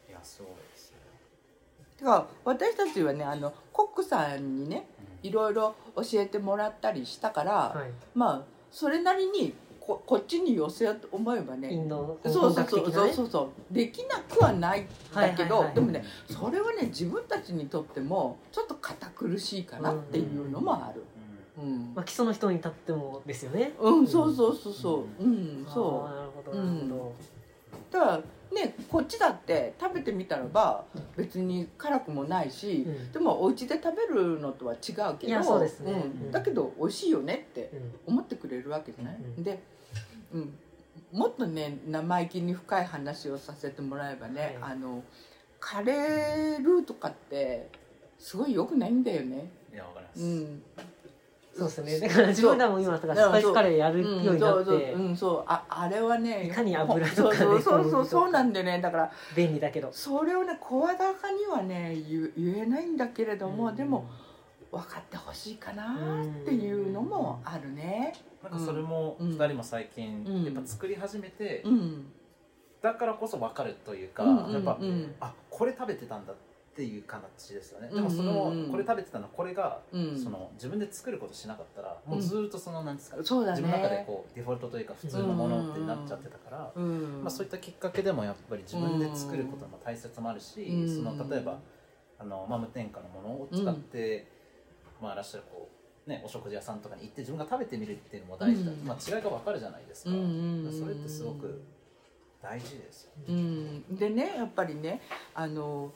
いやそうですてか私たちはねあのコックさんにねいろいろ教えてもらったりしたから、はい、まあそれなりにここっちに寄せようと思えばねそうそうそうそうそうそう。できなくはないんだけど、でもねそれはね自分たちにとってもちょっと堅苦しいかなっていうのもある。うん、まあ、基礎の人に立ってもですよね。うん、そうそうそうそう。うん、そう。なるほど、なるほど。だからねこっちだって食べてみたらば別に辛くもないし、うん、でもお家で食べるのとは違うけどそうですね、うん、だけど美味しいよねって思ってくれるわけじゃない、うん、で、うん、もっとね生意気に深い話をさせてもらえばね、はい、あのカレールーとかってすごい良くないんだよね。いやわかります、うん。そうですね。だから自分らも今とかスパイスカレーやるようになって。うんそう。ああれはねいかに油とかね。そうそうそうそうなんでね。だから便利だけど。それをね声高にはね言言えないんだけれども、うん、でも分かってほしいかなっていうのもあるね、なんかそれも2人も最近やっぱ作り始めて、だからこそ分かるというか、やっぱ、あこれ食べてたんだっていう形ですよね。でもその、これ食べてたのこれが、その自分で作ることしなかったらもうずっとそのなんですか、自分の中でこうデフォルトというか普通のものってなっちゃってたから、まあ、そういったきっかけでもやっぱり自分で作ることの大切もあるし、その例えばあの、まあ、無添加のものを使って、まあ、らっしゃるこうね、お食事屋さんとかに行って自分が食べてみるっていうのも大事だ、まあ、違いが分かるじゃないですか、それってすごく大事ですよ、ね、うん、でねやっぱりねあの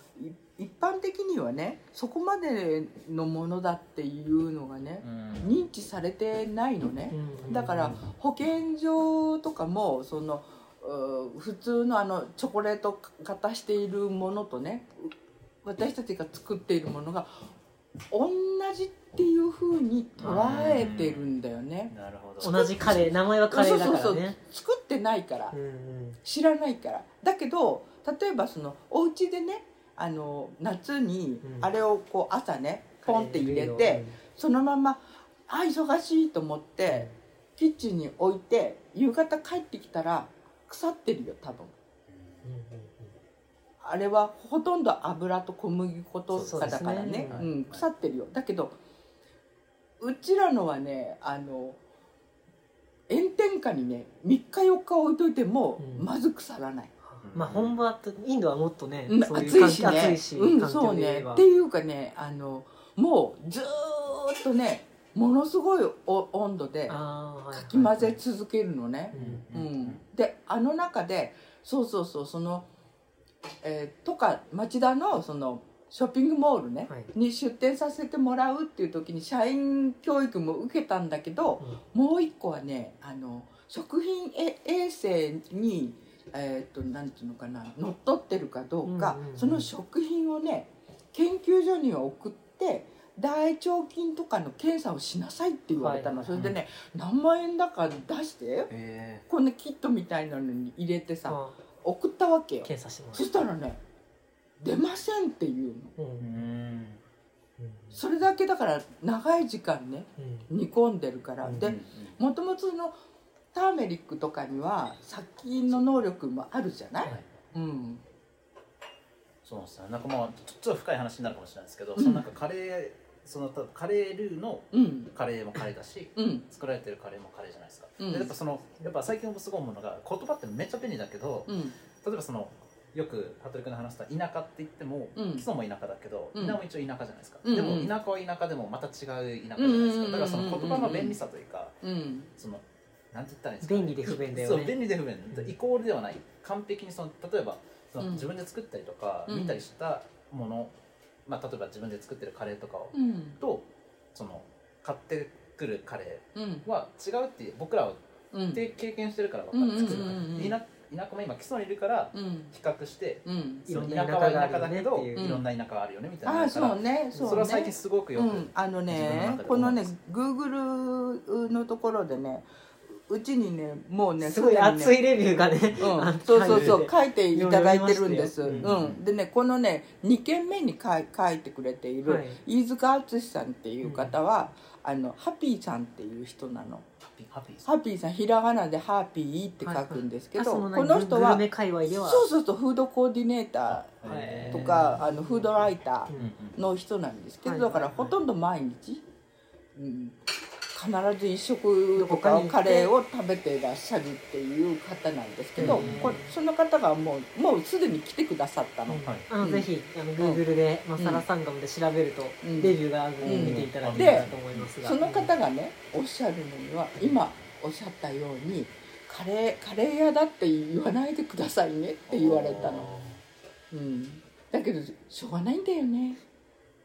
一般的にはねそこまでのものだっていうのがね、うん、認知されてないのね、うん、だから保健所とかもその普通のあのチョコレート型しているものとね私たちが作っているものが同じっていうふうに捉えてるんだよね。なるほど。同じカレー名前はカレーだからね。そうそうそう。作ってないから、うんうん、知らないから。だけど例えばそのお家でねあの夏にあれをこう朝ねポンって入れてそのままあ忙しいと思ってキッチンに置いて夕方帰ってきたら腐ってるよ多分。あれはほとんど油と小麦粉とかだからね。うん、腐ってるよ。だけどうちらのはねあの炎天下にね3日4日置いといてもまず腐らない、まあ本場とインドはもっとね、うん、暑いしね。暑いし、うん、そうね。っていうかねあのもうずっとねものすごい温度でかき混ぜ続けるのね、うん、であの中でそうそうそうその、えー、とか町田のそのショッピングモールね、はい、に出店させてもらうっていう時に社員教育も受けたんだけど、うん、もう一個はねあの食品衛生にえーと、なんていうのかな乗っ取ってるかどうか、うんうんうん、その食品をね研究所には送って大腸菌とかの検査をしなさいって言われたの、はい、それでね、うん、何万円だか出して、えー、こんなキットみたいなのに入れてさ、送ったわけよ。検査しますそしたらね出ませんっていうの、うん、それだけだから長い時間ね、煮込んでるから、でもともとのターメリックとかには殺菌の能力もあるじゃない、はい、うん。そうですねなんかまあちょっと深い話になるかもしれないですけど、うん、そのなんかカレーそのカレールーのカレーもカレーだし、うん、作られてるカレーもカレーじゃないですか、うん、でやっぱそのやっぱ最近すごい思うのが言葉ってめっちゃ便利だけど、うん、例えばそのよく服部君の話した田舎って言っても、基礎も田舎だけど、田舎も一応田舎じゃないですか、でも田舎は田舎でもまた違う田舎じゃないですか、だからその言葉の便利さというか、そのなんて言ったらいいんですか、便利で不便だよね。そう便利で不便、イコールではない。完璧にその例えばその自分で作ったりとか、見たりしたもの、まあ、例えば自分で作ってるカレーとかを、とその買ってくるカレーは違うっていう僕らは経験してるから分かる。んですけど、田舎も今基礎にいるから比較して、その田舎は田舎だけど、いろんな田舎があるよねみたいなあそうねそうそれは最近すごくよく、あのねこのねグーグルのところでねうちにねもうねすごい熱いレビューがね、うん、そうそうそう書いていただいてるんです、うん、でねこのね2件目に書い書いてくれている、飯塚敦さんっていう方は、あのハピーさんっていう人なの。ハッピー。さんひらがなで「ハッピー」って書くんですけど、はいはい、この人はそうそうそうフードコーディネーターとかあのフードライターの人なんですけどだからほとんど毎日、うん、必ず一食とかカレーを食べていらっしゃるっていう方なんですけど、これその方がもうもうすでに来てくださったの。あのぜひあの Google でマサラサンガムで調べると、レビューがあるのを見ていただけたらと思いますが、その方がねおっしゃるのには今おっしゃったようにカレーカレー屋だって言わないでくださいねって言われたの。うん、だけどしょうがないんだよね。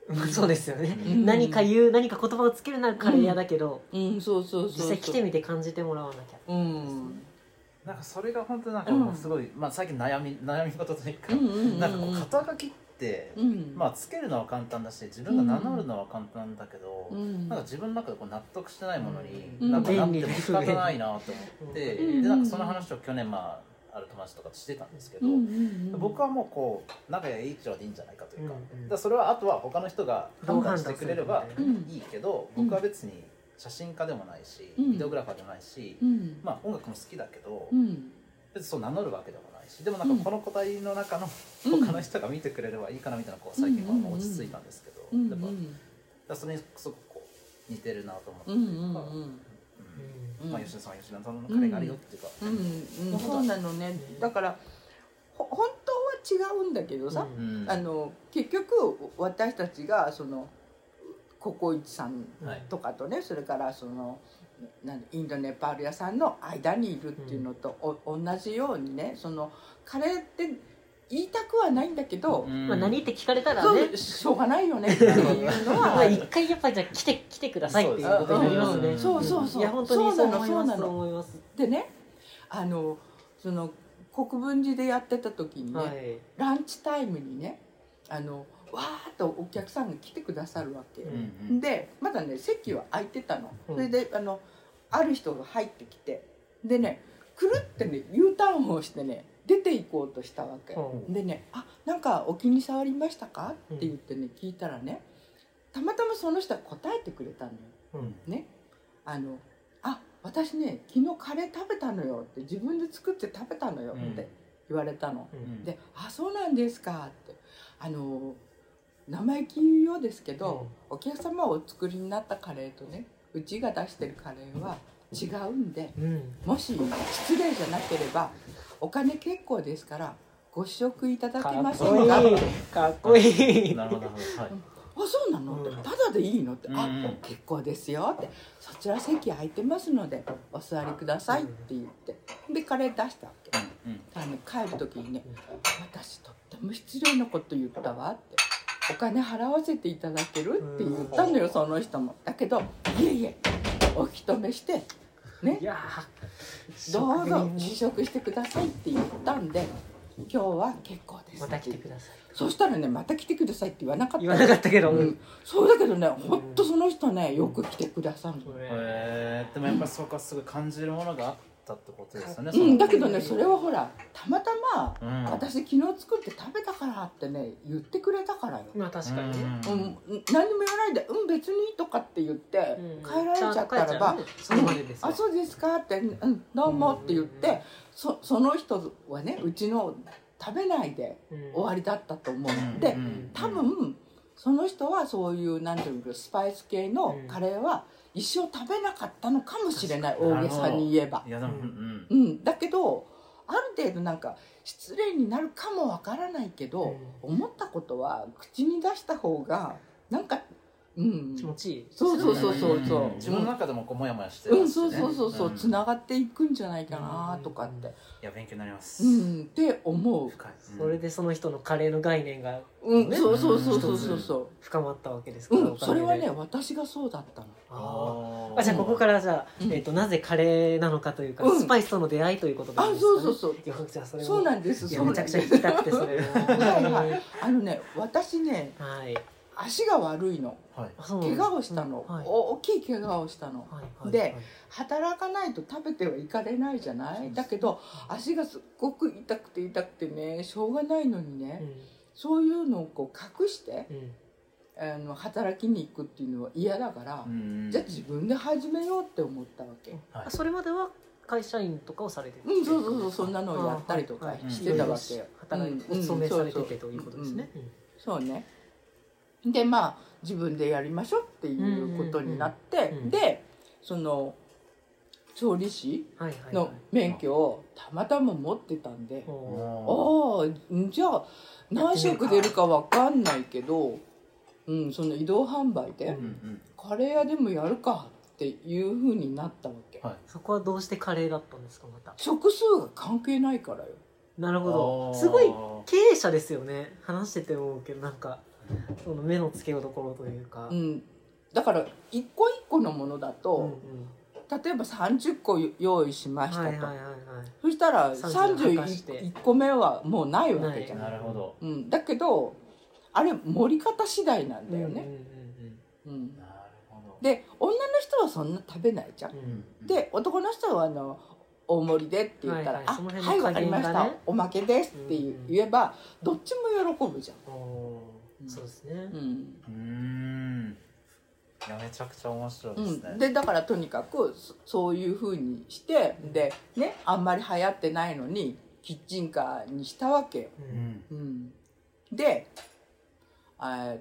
そうですよね、うん、何か言う何か言葉をつけるならカレー屋だけど、うん、そうそうそう実際来てみて感じてもらわなきゃ、うん、なんかそれが本当なんかもうすごい、まあ、最近悩み悩み事というか、なんかこう肩書きって、まあ、つけるのは簡単だし自分が名乗るのは簡単だけど、なんか自分の中でこう納得してないものに、なんかなっても仕方ないなと思って、でなんかその話を去年まあある友達とかとしてたんですけど、うんうんうん、僕はもうこう仲がいい以上でいいんじゃないかというか,、だそれはあとは他の人が判断してくれればいいけど、僕は別に写真家でもないし、ビデオグラファーでもないし、まあ音楽も好きだけど、別にそう名乗るわけでもないしでもなんかこの個体の中の他の人が見てくれればいいかなみたいなこう最近はもう落ち着いたんですけど、やっぱそれにすごくこう似てるなと思っていうか。まあ、吉田さんは吉田さんの彼があるよっていうか、うん。うん。そうなのね。だから本当は違うんだけどさ、あの結局私たちがそのココイチさんとかとね、はい、それからそのインドネパール屋さんの間にいるっていうのと、うん、同じようにねそのカレーって言いたくはないんだけど、まあ、何って聞かれたらね。しょうがないよね。っていうのは。一回やっぱりじゃ来て来てくださいっていうことになりますね。そうそうそう。いや本当にそう思います。そう思います。でねあのその国分寺でやってた時にね、はい、ランチタイムにねあのわーっとお客さんが来てくださるわけ、うんうん、でまだね席は空いてたの、うん、それであのある人が入ってきて。でねくるってね U ターンをしてね出て行こうとしたわけ、うん、でね「あなんかお気に障りましたか?」って言ってね聞いたらねたまたまその人は答えてくれたのよ、うん、ね。あのあ私ね昨日カレー食べたのよ。って自分で作って食べたのよ。って言われたの、うん、で「あそうなんですか」って。あの生意気言うようですけど、お客様お作りになったカレーとねうちが出してるカレーは違うんで、もし失礼じゃなければお金結構ですからご試食いただけませんかかっこいい。なるほど、はい、あそうなの？って、ただでいいのって、あ結構ですよって。そちら席空いてますのでお座りくださいって言って。でカレー出したわけ、あの帰る時にね私とっても失礼なこと言ったわって。お金払わせていただけるって言ったのよその人も。だけどいえいえお引き止めしてね。どうぞ試食してくださいって言ったんで今日は結構です。また来てください。そしたらねまた来てくださいって言わなかった。言わなかったけど、うん、そうだけどね本当その人ねよく来てくださる、へえでもやっぱそこはすごい感じるものがあってったってことですよね、うん、だけどねそれはほらたまたま、うん、私昨日作って食べたからってね言ってくれたからよ。まあ確かにね、うん、何も言わないで「うん別に」とかって言って帰られちゃったらば「うん、あそうですか」って「うんどうも」って言ってそその人はねうちの食べないで終わりだったと思う、で多分その人はそういうなんていうかスパイス系のカレーは一生食べなかったのかもしれない大げさに言えば。いやでも、うん、うん、だけどある程度なんか失礼になるかもわからないけど、思ったことは口に出した方がなんかうん、気持ちいい。そうそうそうそう。そう、自分の中でもこうモヤモヤしてる、ね、うん、そうそうそうそうつながっていくんじゃないかなとかって、いや勉強になります。うん。って思う。それでその人のカレーの概念が、うん、そうそうそうそうそう。そう深まったわけですから、うん、それはね私がそうだったの。ああじゃあここからじゃあ、えー、となぜカレーなのかというか、スパイスとの出会いということであそうそうそう。じゃあそれそうなんです。めちゃくちゃ聞きたくてそれは いはい。あのね私ね、はい、足が悪いの、はい、怪我をしたの、はい、大きい怪我をしたの、はい、で働かないと食べてはいかれないじゃない、だけど足がすっごく痛くて痛くてねしょうがないのにね、うん、そういうのをこう隠して、うん、あの働きに行くっていうのは嫌だから、じゃあ自分で始めようって思ったわけ。それまでは会社員とかをされてるうんそうそうそうそんなのをやったりとかしてたわけよ、働い。てお勤めされててとい。うことですね、そうねでまあ自分でやりましょうっていうことになって、でその調理師の免許をたまたま持ってたんで、ああじゃあ何食出るか分かんないけど、うん、その移動販売で、カレー屋でもやるかっていうふうになったわけ、はい、そこはどうしてカレーだったんですかまた？食数が関係ないからよ。なるほど。すごい経営者ですよね。話してて思うけどなんかその目の付けどころというか、うん、だから一個一個のものだと、うんうん、例えば30個用意しましたと、はいはいはいはい、そしたら31個目はもうないわけじゃない。なるほど、うん、だけどあれ盛り方次第なんだよね。で女の人はそんな食べないじゃん。うんうん、で男の人はあの大盛りでって言ったら「はいはい、あはいわかりました、おまけです」って言えば、どっちも喜ぶじゃん。そうですね。うん。いやめちゃくちゃ面白いですね、うん、でだからとにかくそういうふうにしてでねあんまり流行ってないのにキッチンカーにしたわけよ、うん、うん、であ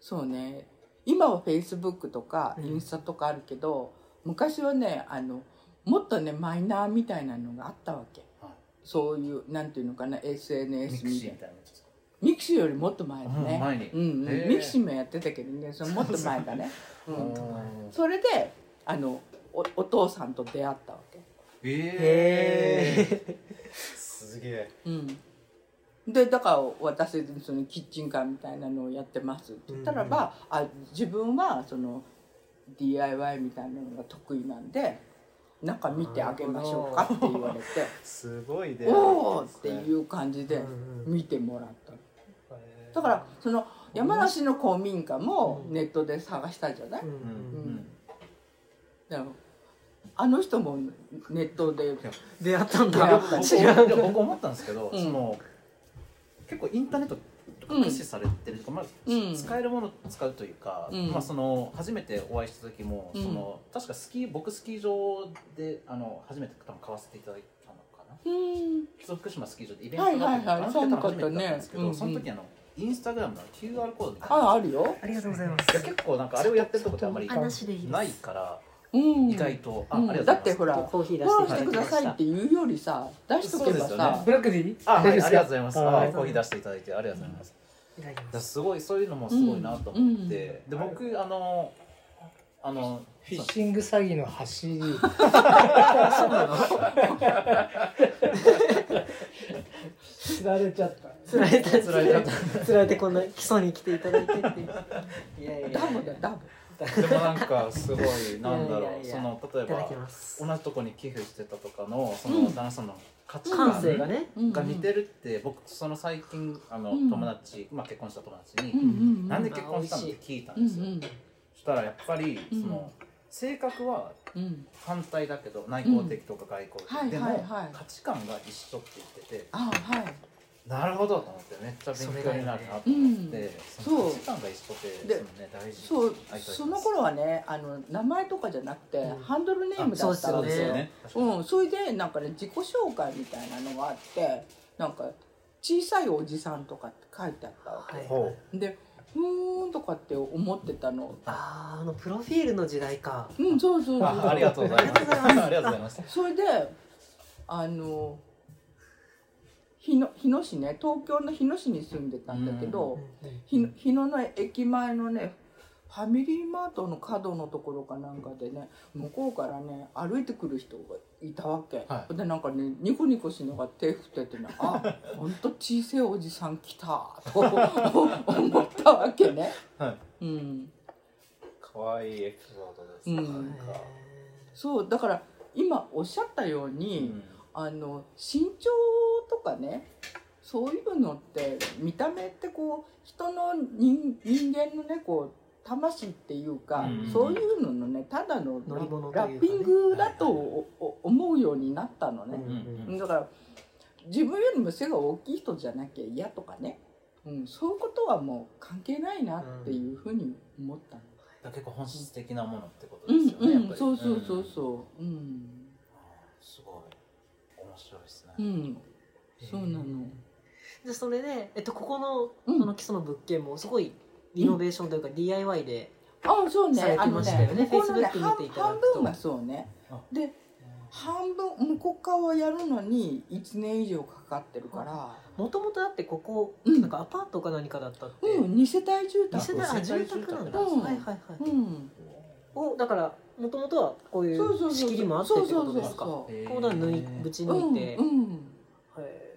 そうね。今はフェイスブックとかインスタとかあるけど、うん、昔はねあのもっとねマイナーみたいなのがあったわけ、はい、そういうなんていうのかな SNS みたいなミクシーよりもっと前だね、うんうん、ミクシーもやってたけどね。そのもっと前だね、うん、それであのおお父さんと出会ったわけ。ええー、すげえ、うん、でだから私そのキッチンカーみたいなのをやってますって言ったらば、うんうん、あ自分はその DIY みたいなのが得意なんで中見てあげましょうかって言われて。すごいね。おおっていう感じで見てもらっただからその山梨の公民館もネットで探したじゃない、うん。うん。あの人もネットで出会ったんだ。違う僕思ったんですけど、その結構インターネット駆使されてるとか、まあ、使えるものを使うというか、まあ、その初めてお会いした時も、その確かスキー僕スキー場であの初めて多分買わせていただいたのかな、木曽福島スキー場でイベントがあって、初めてだったんですけど、その時あのインスタグラムの QR コードみたいなああるよ。ありがとうございます。結構なんかあれをやってるとこってあんまりないからうん、意外と、あ、ありがとうございます。だってほらコーヒー出してくださいって言うよりさ出しとけばさ、ブラックでいい？あ、はい、ありがとうございます。あコーヒー出していただいてありがとうございます。だす。ごいそういうのもすごいなと思って、で僕あのあのフィッシング詐欺の走り つられちゃった。つられた。つられたつられてこんな基礎に来ていただいてっていう。いやいやダブだダブでもなんかすごいなんだろう。その例えば同じとこに寄付してたとかのその旦那さんの価値観が,、ね、が似てるって僕その最近あの友達、まあ、結婚した友達に、なんで結婚したのって聞いたんですよ、そしたらやっぱりその、性格は反対だけど内向的とか外向的、でも価値観が一緒って言ってて、あはい。なるほどと思ってめっちゃ勉強になるなと思って、その価値観が一緒ってその、ね、大事。そう。その頃はねあの名前とかじゃなくて、ハンドルネームだったんで。すよね。うん、それでなんかね自己紹介みたいなのがあってなんか小さいおじさんとかって書いてあったわけ、はい、でふーんとかって思ってたの。あああのプロフィールの時代か。うんそうそうそうあありがとうございます。ありがとうございます。それであの日野日野市ね東京の日野市に住んでたんだけど、日野日野の駅前のねファミリーマートの角のところかなんかでね向こうからね歩いてくる人がいたわけ、はでなんかねニコニコしながら手振っててね「あほんと小さいおじさん来た」と 思ったわけね。はい。うん、可愛いエピソードです、うん。そうだから今おっしゃったよううに、ん。あの身長とかねそういうのって見た目ってこう人の人人間のねこう魂っていうか、うんそういうののねただのラッピングだと思うようになったのね、うんだから自分よりも背が大きい人じゃなきゃ嫌とかね、うん、そういうことはもう関係ないなっていうふうに思ったの。だから結構本質的なものってことうんですよね、やっぱり。うん、そうそうそううんそう。うん、すごい。面白いですね、うん、そうなの。でそれで、えっと、ここのうん。その基礎の物件もすごいリノベーションというか DIY で、あそうね。されてましたよね。半くと。半分はそうね。あで半分向こう側やるのに1年以上かかってるから。もともとだってここ、うん。なんかアパートか何かだったって、うん2世帯住二世宅帯あ住二世帯宅なんだ、うん。はいはいはい、うん。おだからもともとはこういそうそうそうう。仕切りもあってってことですか？ここだ縫いぶち抜いて、うん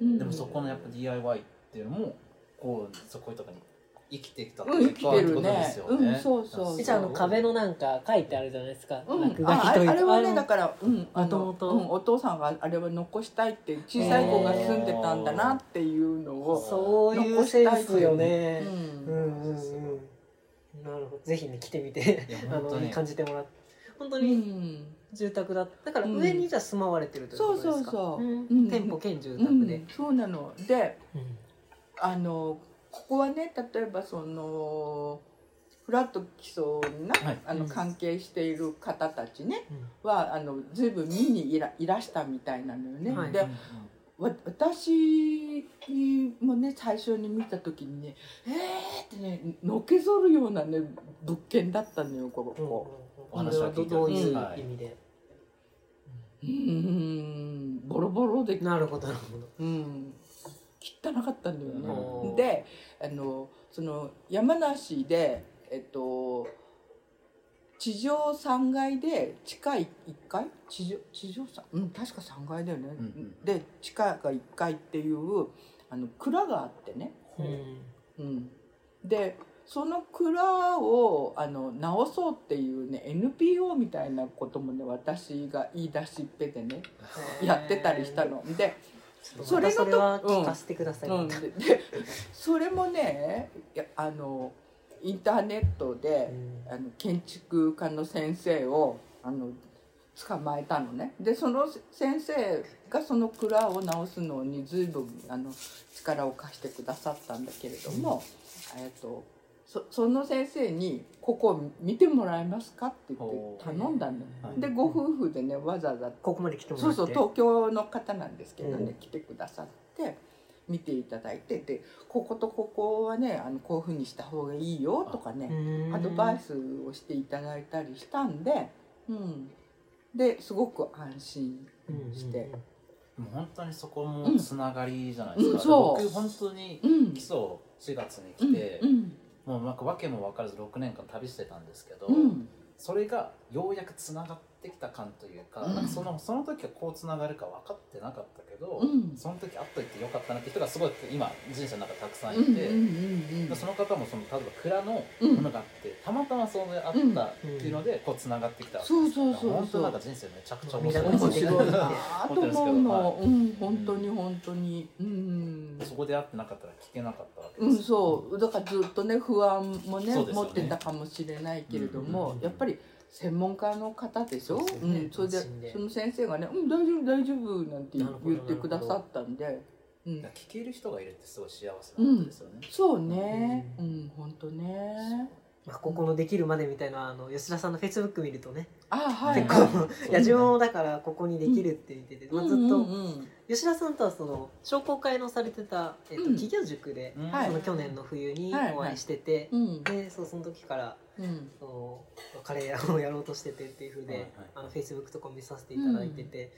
うん。でもそこのやっぱ DIY っていうのもこうそこいうとこに生きてきたってうんいうか生きてるね。ってことですよね。うんそうそうえじゃああの壁のなんか書いてあるじゃないですか、うん、落書きああれというか。あれはねのだから、うん、あのうん、お父さんがあれは残したいって小さい子が住んでたんだなっていうのを、そういうセンスよね、ううんん、うんうん。なるほど。ぜひね来てみて。あの本当に感じてもらって。本当うにん。住宅だだから上にじゃあ住まわれてるということですか、そうそうそう。ん。ん。店舗兼住宅で、うん、そうなの。でうん。あのここはね例えばそのフラット基礎にな、はい。あのうん。関係している方たちねうん。はあの随分見にいらいらしたみたいなのよね。はい。でわ私もね最初に見た時にね「えー!」ってねのけぞるようなね物件だったのよここ。お話は聞いてどういうはい。意味で、うーん。ボロボロで、なるほどなるほど。うん、汚かったんだよね。うん。であのその山梨でえっと地上3階で地下1階？地上地上さうん確か3階だよね、うんうん。で地下が1階っていうあの蔵があってね、うん。うん、でその蔵をあの直そうっていうね NPO みたいなこともね私が言い出しっぺでねやってたりしたの。でそれのと聞かせてください、うん、ででそれもねあのインターネットで、あの建築家の先生をあの捕まえたのね。でその先生がその蔵を直すのに随分あの力を貸してくださったんだけれども、えっとそその先生に「ここ見てもらえますか?」って言って頼んだの。よはい。でご夫婦でねわざわざ。ここまで来てもらって。そうそう東京の方なんですけどね、うん。来てくださって見ていただいてでこことここはねあのこういうふうにした方がいいよとかねアドバイスをしていただいたりしたんで、うん、ですごく安心して、もう本当にそこもつながりじゃないですか、うう。僕本当にうん。基礎4月に来て、うんもうなんか訳も分からず6年間旅してたんですけど、うん。それがようやくつながってきた感というか,、うん。かそのその時はこうつながるか分かってなかったけど、うん。その時会っといてよかったなって人がすごい今人生の中たくさんいて、うんうんうんその方もその例えば蔵のうん。ものがあって、たまたまそれあったっていうのでこうつながってきたわけです。そうそうそうそう。本当なんか人生めちゃくちゃ面見白い。と思うの、はいうん。本当に本当に。うん。そこで会ってなかったら聞けなかったわけうん、です、そう。だからずっとね不安もね持ってたかもしれないけれども、うん。やっぱり専門家の方でしょ？そうね。うん、それでその先生がね「うん大丈夫大丈夫」なんて言ってくださったんで、うん。聞ける人がいるってすごい幸せなことですよね、そうね。うん。本当ね。まあ、ここのできるまでみたいなあの吉田さんのフェイスブック見るとね。あはい。結構い。や自分もだからここにできるって言ってて、まあ、ずっとうんうん吉田さんとはその商工会のされてた、えっとうん。企業塾で、うん。はい。その去年の冬にはい。お会いしてて、うん。でそうその時からうん。そのカレー屋をやろうとしててっていうふうで、はいはい。あのフェイスブックとか見させていただいてて、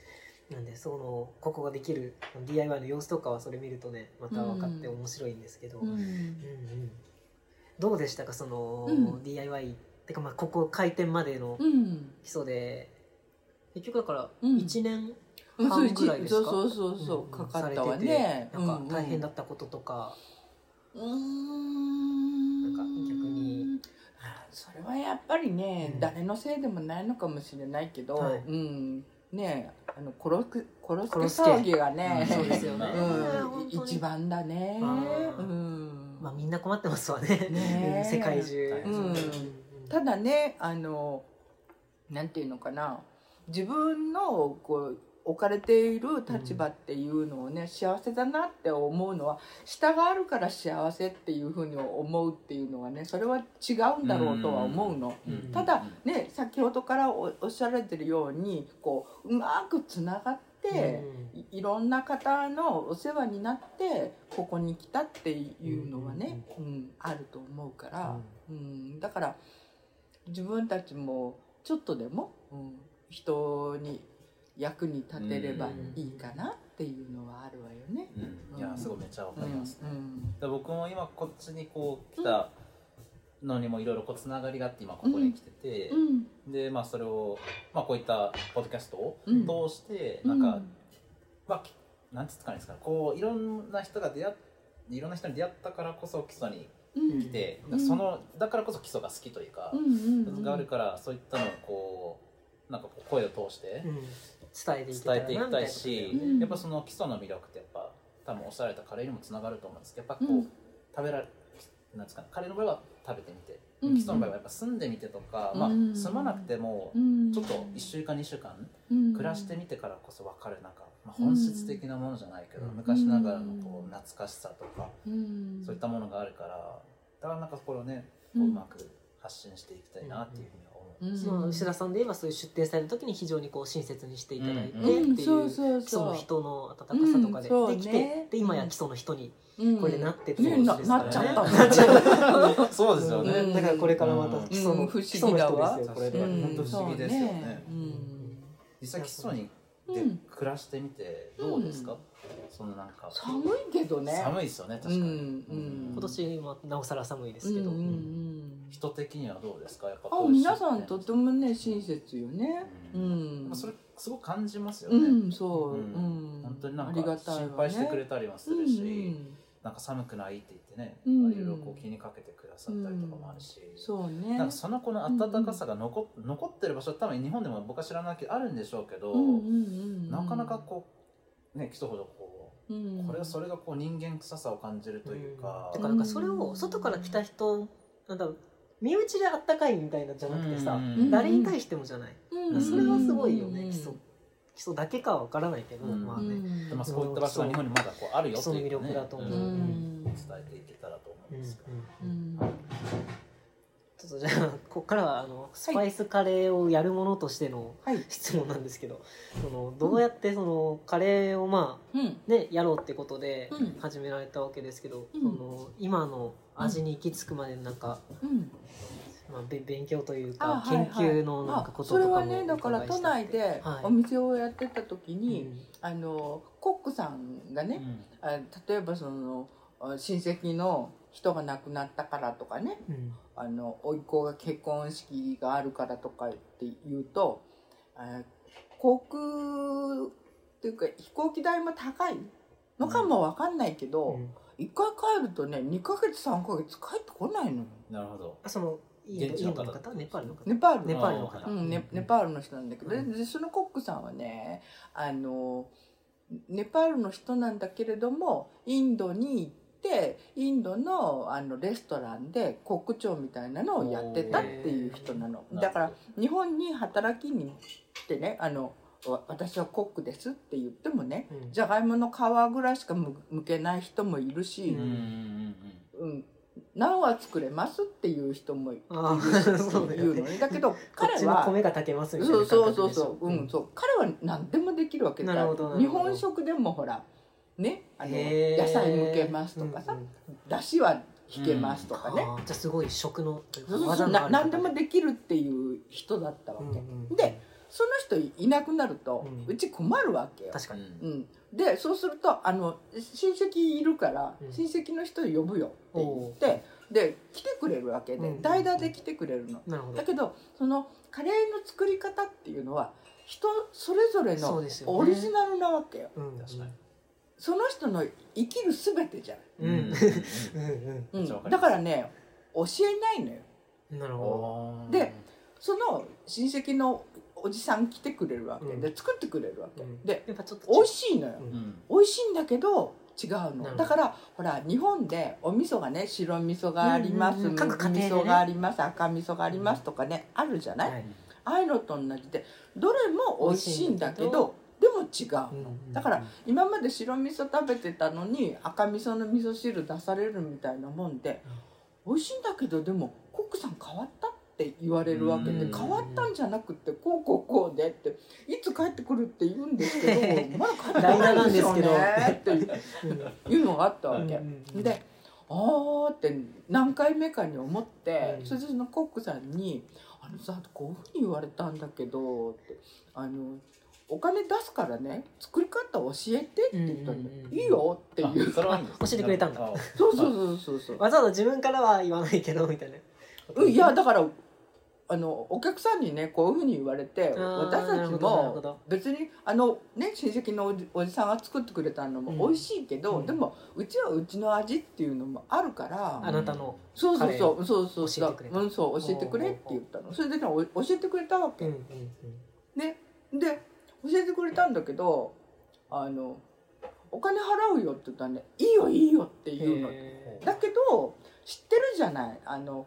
なんでそのここができる DIY の様子とかはそれ見るとねまた分かって面白いんですけど、うん。うんうんどうでしたか？その、うん。DIY ってかまあここ開店までのうん。基礎で。結局だからうん。1年うん半ぐらいですか？そうそうそうそう、うんかかったわね。されててなんか大変だったこととか、うんうん。なんか逆に。あそれはやっぱりね、うん。誰のせいでもないのかもしれないけど、はい。うん。ねあの殺す殺殺すけす騒ぎがね、そうですよね、一番だね。うんまあみんな困ってますわね。ねうん世界中、う。ん。ただねあのなんていうのかな。自分のこう置かれている立場っていうのをね、幸せだなって思うのは下があるから幸せっていうふうに思うっていうのはねそれは違うんだろうとは思うの。うん。ただね先ほどからおおっしゃられてるようにこううまくつながって、いいろんな方のお世話になってここに来たっていうのはね、うんあると思うから、うん。だから自分たちもちょっとでも、うん人に役に立てればいいかなっていうのはあるわよね。うん。いやすごいめっちゃわかります、うんで僕も今こっちにこう来たのにもいろいろこうつながりがあって今ここに来てて、うん。でまあそれを、まあ、こういったポッドキャストをうん通して、なんか、まあきなんつったかいいんですかねこういろんな人が出会っいろんな人に出会ったからこそ基礎にうん。来て、うん。そのだからこそ基礎が好きというかう、んうんうんがあるからそういったのをこうなんかこう声を通してうん。伝えていきたいし、みたいなうん。やっぱその基礎の魅力ってやっぱ多分おっしゃられたカレーにもつながると思うんですけどやっぱこう、うん。食べられなんですかねカレーの場合は食べてみて、うん基礎の場合はやっぱ住んでみてとか、まあうん。住まなくてもうんちょっと1週間2週間うん暮らしてみてからこそ分かるなんか、まあ、本質的なものじゃないけど、うん昔ながらのこう懐かしさとか、うんそういったものがあるからだからなんかこれをねこううまく発信していきたいなっていうふうには思う。うんその吉田さんで言えばそういう出店される時に非常にこう親切にしていただいてってうんいう、基礎の人の温かさとかで、できてで今や基礎の人にうんこれでなってってねなことですからなっちゃった。ねなっちゃう そうですよね、うん。だからこれからまた基礎の、うん。基礎の人ですよこれで、本当不思議ですよね。実際基礎にでうん。暮らしてみてどうですか、そのなんか。寒いけどね。寒いですよね確かに、うんうん。今年はなおさら寒いですけど、うんうんうん。人的にはどうですか？やっぱあ皆さんとてもね親切よね。ううん。んやっぱそれすごく感じますよね、うんそう。ううん。ん本当になんありか心配してくれたりもするし、うんなんか寒くないって言ってね、うん。いろいろこう気にかけてくださったりとかもあるし、そうね。なんかその子の温かさが残,、残ってる場所多分日本でも僕は知らないけどあるんでしょうけど、うんうんうんなかなかこうね基礎ほどこううん。これはそれがこう人間臭さを感じるというか、だからなんかそれを外から来た人なんだろう身内であったかいみたいなんじゃなくてさ、うん。誰に対してもじゃない、うんそれはすごいよね、うん基礎基礎だけかは分からないけど、うん。まあね、うん。でまあそういった場所が日本にまだこうあるよっていう、ね、の魅力だと思う。うん。伝えていけたらと思うんですけど、うん。ちょっとじゃあここからはあのスパイスカレーをやるものとしてのはい。質問なんですけど、そのどうやってそのカレーをまあうん。ねやろうってことでうん。始められたわけですけど、うん。その今の味に行き着くまでなんか、うんまあ、べ勉強というあか研究のなんかあそれはこととかもねだから都内ではい。お店をやってた時うん。に、あのコックさんがね、あ例えばそのあ親戚の人が亡くなったからとかねうん。あの甥っ子が結婚式があるからとかって言うとあ航空っていうか飛行機代も高いのかもわかんないけど、うん。一回帰るとね2ヶ月3ヶ月帰ってこないのよ。なるほど。あその現地の方インドの方ネパールの方。ネパールネパールの方、うん、ネネパールの人なんだけど、うん。でそのコックさんはねあのネパールの人なんだけれどもインドに行ってインドのあのレストランでコック長みたいなのをやってたっていう人なの。だから日本に働きに来てねあのわ私はコックですって言ってもねうん。じゃがいもの皮ぐらいしかむむけない人もいるし、うんうんうんうん、何は作れますっていう人もいるのね。だけどこ彼は米が炊けますみたいなそうそうそうそう、うん、そう。彼は何でもできるわけだ日本食でもほらねあの野菜剥けますとかさ、だしは引けますとかね、じゃあすごい食の技のあるな何でもできるっていう人だったわけ、でその人いなくなると、ううんち困るわけよ、確かに。うん、でそうするとあの親戚いるから、うん。親戚の人呼ぶよって言ってで来てくれるわけで、うん。代打で来てくれるの。なるほど。だけどそのカレーの作り方っていうのは人それぞれのそうですよね。オリジナルなわけよ。うん。確かにその人の生きる全てじゃうん。うん。ない、だからね教えないのよ。うんなるほでその親戚のおじさん来てくれるわけ。で、うん。作ってくれるわけ、うん。でどやっぱちょっと美味しいのよ、美味しいんだけど違うの。だからほら日本でお味噌がね白味噌があります、うん。うん味噌があります赤味噌がありますとかね、あるじゃない、はい。ああいうのと同じでどれも美味しいんだけどでも違うの、うん。だから今まで白味噌食べてたのに赤味噌の味噌汁出されるみたいなもんで、美味しいんだけどでもコックさん変わったって言われるわけで、うん。変わったんじゃなくてこうこうこうでっていつ帰ってくるって言うんですけど まだ帰ってこないんですよねっていうのがあったわけ。であーって何回目かに思って、うん。それでそのコックさんに「あのさこういうふうに言われたんだけど」って「あのお金出すからね作り方教えて」って言ったんうんうんいいよ」ってあいう教えてくれたんだ。あそうそうそうそうそう。わざわざ自分からは言わないけどみたいな。うんいやだからあのお客さんにねこういうふうに言われて私たちもど別にあのね親戚のおじおじさんが作ってくれたのうん。も美味しいけど、うん。でもうちはうちの味っていうのもあるから、あなたのそうそうそうそうそう。教えてくれた。うんそう教えてくれって言ったの。それでねお教えてくれたわけ。うんうんね。で教えてくれたんだけどあのお金払うよって言ったらねいいよいいよってうん言うの。だけど知ってるじゃない。あのお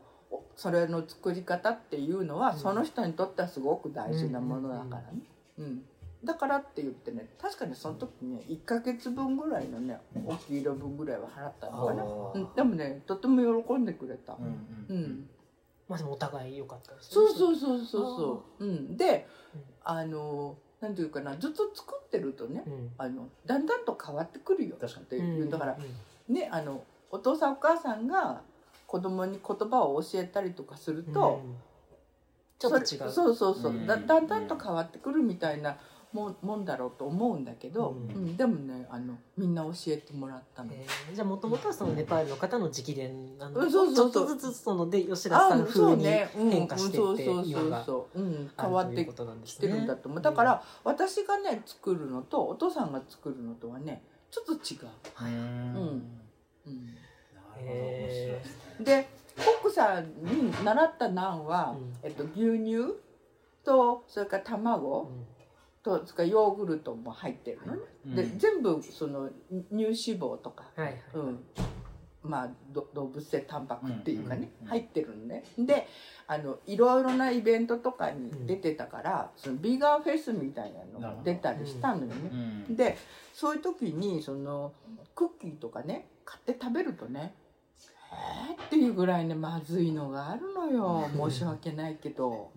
それの作り方っていうのは、うん。その人にとってはすごく大事なものだからね、うんだからって言ってね確かにその時ね1ヶ月分ぐらいのねお給料分ぐらいは払ったのかな、あうん、でもねとても喜んでくれた、うんうんまあでもお互い良かったですね。そうそうそうそうそう、うん、でうん。あのなんていうかなずっと作ってるとねうん。あのだんだんと変わってくるよ確かに。っていう、だからうんねあのお父さんお母さんが子供に言葉を教えたりとかすると、うん。ちょっと違う。そうそうそう、うん。だだんだんと変わってくるみたいなもんもんだろうと思うんだけど、ううんんでもねあのみんな教えてもらったの。えーじゃあもともとはそのネパールの方の直伝なの？うんそうそうそう。ちょっとずつそので吉田さん風にうん変化していって今が変わってきてるんだと思う。だから私がね作るのとお父さんが作るのとはねちょっと違う、うん。うんでコックさんに習ったナンは、うん。えっと、牛乳とそれから卵うん。とそれからヨーグルトも入ってるのね、でうん。全部その乳脂肪とか、はいはい。うん、まあど動物性タンパクっていうかね、うんうん入ってるのね。であのいろいろなイベントとかに出てたから、そのビーガンフェスみたいなのが出たりしたのよね、うん。でそういう時にそのクッキーとかね買って食べるとねえーっていうぐらいねまずいのがあるのよ。申し訳ないけど。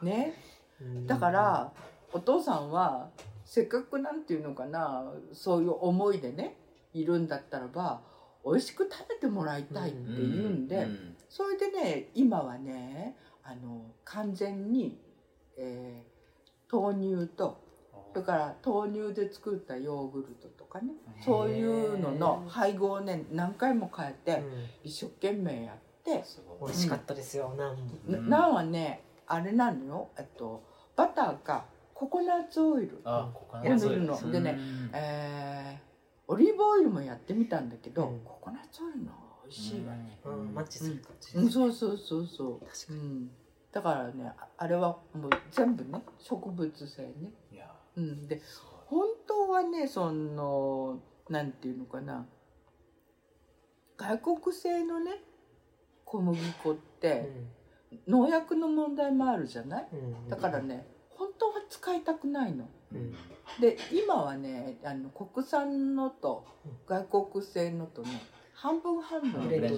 うん。ね。うん。だからお父さんはせっかくなんていうのかなそういう思いでねいるんだったらば美味しく食べてもらいたいって言うんで、うん。それでね今はねあの完全に、えー豆乳とそれから豆乳で作ったヨーグルトとかね。そういうのの配合をね何回も変えてうん。一生懸命やって、すごい。美味しかったですよなん。もうんなナンはねあれなのよ。えっとバターかココナッツオイル。あココナやるの。でねうんえーオリーブオイルもやってみたんだけど、うん。ココナッツオイルの美味しいわね、うんマッチする感じ。うん、そうそうそうそう、確かに。うん、だからねああれはもう全部ね植物性ね、いや。うん、ではねそのなんていうのかな。外国製のね小麦粉って農薬の問題もあるじゃない？うん。うんだからね本当は使いたくないの。うん。で今はねあの国産のと外国製のとね半分半分で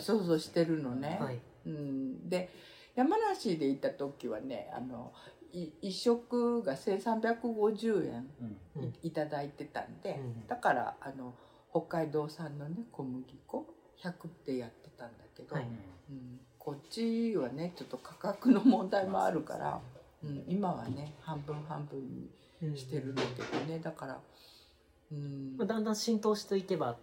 そうそうしてるのね、はい。うん、で山梨で行った時はねあのい一食が1350円うん。うん。いいただいてたんで、うん。だからあの北海道産のね小麦粉100でやってたんだけど、はい。うん、こっちはねちょっと価格の問題もあるから、うん、今はね半分半分にうんしてるんだけどね。だから、うん。まあ、だんだん浸透していけば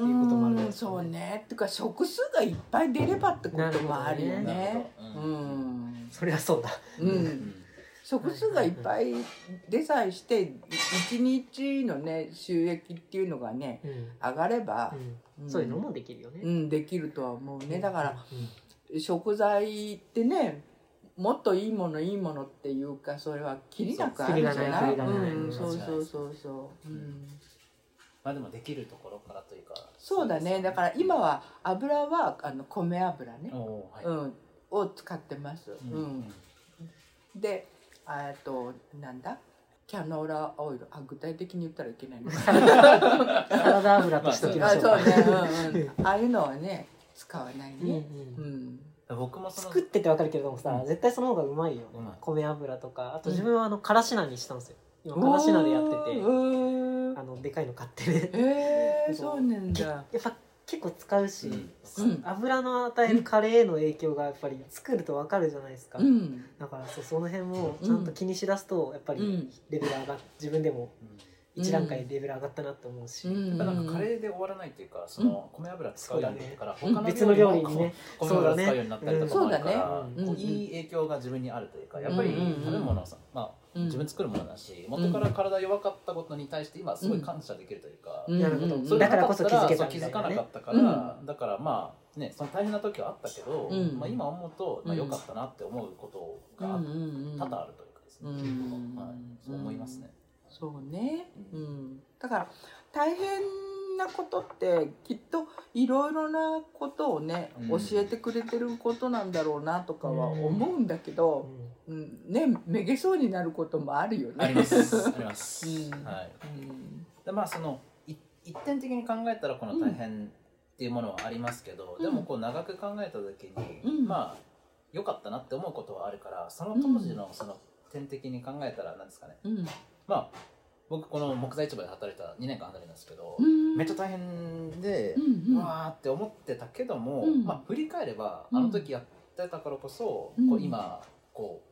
ういうこともあるんんですかね。そうね。っていうか食数がいっぱい出ればってこともあるよね。ほどううん。んそれはそうだ。う、うんん食数がいっぱい出さえして一日のね収益っていうのがねうん。上がれば、うん。そういうのもできるよね、うん、できるとは思うね。だからうん食材ってねもっといいものいいものっていうかそれはきりなくあるじゃそうないそうそうそうそう、うん、まあでもできるところからというかそうだね。だから今は油はあの米油ね。お、おーはい。うん、を使ってます、ううん。ん。でえっとなんだ？キャノーラオイル。あ具体的に言ったらいけないのサラダ油としときましょうか、あそうね、うんうん、ああいうのはね使わないうんうね、うん。ん僕も作っててわかるけれどもさ、うん。絶対その方がうまいよ。ね、米油とか。あと自分はあのからし菜にしたんですよ。今からし菜でやってて。うんあのでかいの買ってね。えー、そうなんだ。やっぱ結構使うし、うん。うん。油の与えるカレーへの影響がやっぱり作るとわかるじゃないですか、うん。だからそうその辺もちゃんと気にしだすとやっぱりうん。レベル上がっ自分でもうん。一段階レベル上がったなって思うし、うん。やっぱなんかカレーで終わらないっていうかその米油使うようになってからそうだね。他の別の料理にね。米油使うようになったりとかもあるからそうだね。こういい影響が自分にあるというかやっぱり食べ物をさまあうん自分作るものだし元から体弱かったことに対して今すごい感謝できるというかうん。だからこそ気づけたそう気づかなかったから、うだからまあねその大変な時はあったけど、うん。まあ、今思うと、まあ、良かったなって思うことが多々あるというかですね、うん。はい、そう思いますね。そうね、ううん、だから大変なことってきっといろいろなことをね、うん。教えてくれてることなんだろうなとかは思うんだけど、うん。ねめげそうになることもあるよね。あります。あります。うん。はい。うんでまあそのい一点的に考えたらこの大変っていうものはありますけど、うん。でもこう長く考えた時に、うん。まあ良かったなって思うことはあるからその当時のその点的に考えたらなんですかね、うん。まあ僕この木材市場で働いた2年間働いたんですけど、うん。めっちゃ大変で、うわーって思ってたけども、うん。まあ振り返ればうん。あの時やってたからこそ、うん。こう今こ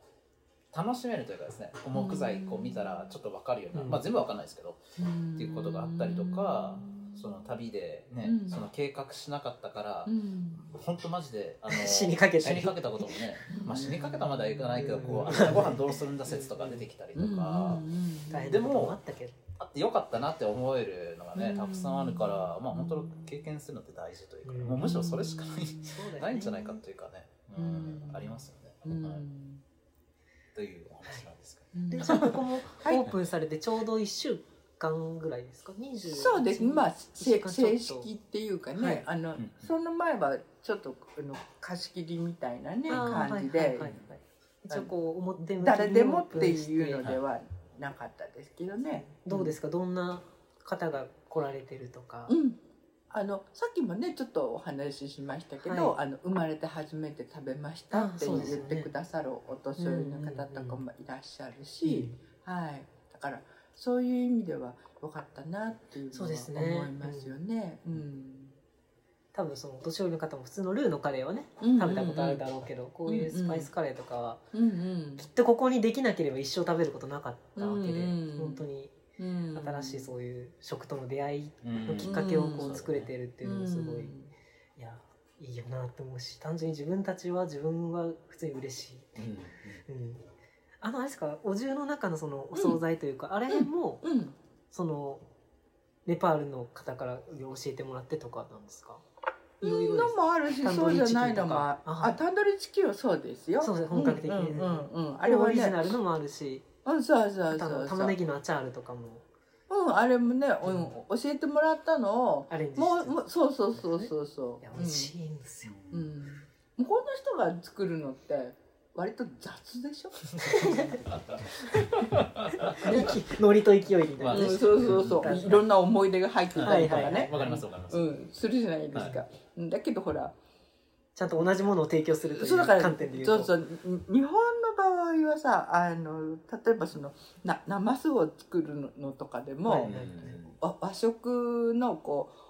う楽しめるというかですね木材こう見たらちょっと分かるような、うん。まあ全部分かんないですけどうん。っていうことがあったりとかその旅でね、うん。その計画しなかったから、うん。本当マジであの 死にかけたり。死にかけたこともね、まあ、死にかけたまではいかないけどこううん。明日ご飯どうするんだ説とか出てきたりとか、でもあってよかったなって思えるのがねうん。たくさんあるから、まあ本当経験するのって大事というか、うん。もうむしろそれしかない,、ないんじゃないかというかね、うんうん。ありますよね、うん。はい、というお話なんですけど。うん。でじゃあここもはいオープンされてちょうど1週間ぐらいですか？20そうです。まあ正式っていうかね、はい。あの、うんその前はちょっとあの貸し切りみたいなね感じで、誰でもっていうのではなかったですけどね。どうですか？どんな方が来られてるとか、うん。あのさっきもねちょっとお話ししましたけど、はい。あの生まれて初めて食べましたって言ってくださるお年寄りの方とかもいらっしゃるし、はい、だからそういう意味では良かったなっていうのはそうですね。思いますよね。うん。多分そのお年寄りの方も普通のルーのカレーはねうん食べたことあるだろうけど、こういうスパイスカレーとかはきっとここにできなければ一生食べることなかったわけで、うんうん。本当にうん。新しいそういう食との出会いうんのきっかけをこう作れてるっていうのもすごい、いやいいよなって思うし単純に自分たちは自分は普通に嬉しい、うん。うん、あのあれですか？お重の中のそのお惣菜というか、あれも、そのネパールの方から教えてもらってとかなんですか？いろいろのもあるしそうじゃないのもあタンドリーチキンはそうですよ。そうです。本格的にうんうんうん。ああれオリジナルのもあるし。うんそうそうそうそう。玉ねぎのアチャールとかも。うんあれもね、うん、教えてもらったのをもうもうそうそうそうそうそう。いや美味しいんですよ、うん、うん、向こうの人が作るのって割と雑でしょ？ノリと勢いみたいな、まあうん、そうそうそう。いろんな思い出が入ってたりとかね、わかりますわかります、うん、するじゃないですか、うん。だけどほら。ちゃんと同じものを提供するという観点で言うと。そうそう。日本の場合はさあの例えばそのなナマスを作るのとかでも、はいわ和食のこうお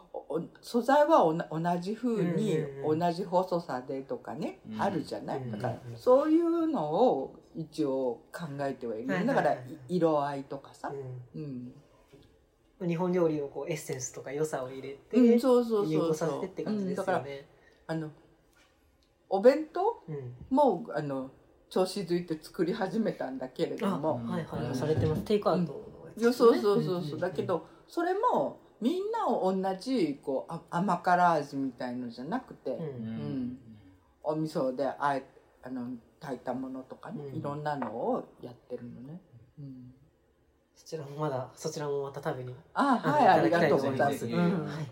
素材は同じ風に同じ細さでとかね、うん。あるじゃない、うんだからうんそういうのを一応考えてはいる、はいだから色合いとかさ、ううん。ん日本料理をこうエッセンスとか良さを入れて、うん、そうそう融合させてって感じですうんだからよね。あのお弁当？うん。もあの調子づいて作り始めたんだけれどあ、も、はいはい、うんされてます。テイクアウトね。そうそうそうそう、ん。だけどそれもみんなを同じこうあ甘辛味みたいのじゃなくて、うん。うん。んお味噌であえあの炊いたものとかね、うん。いろんなのをやってるのね、うん、そちらもまだそちらもまた食べにあはいありがとうございます、いすうん。はい。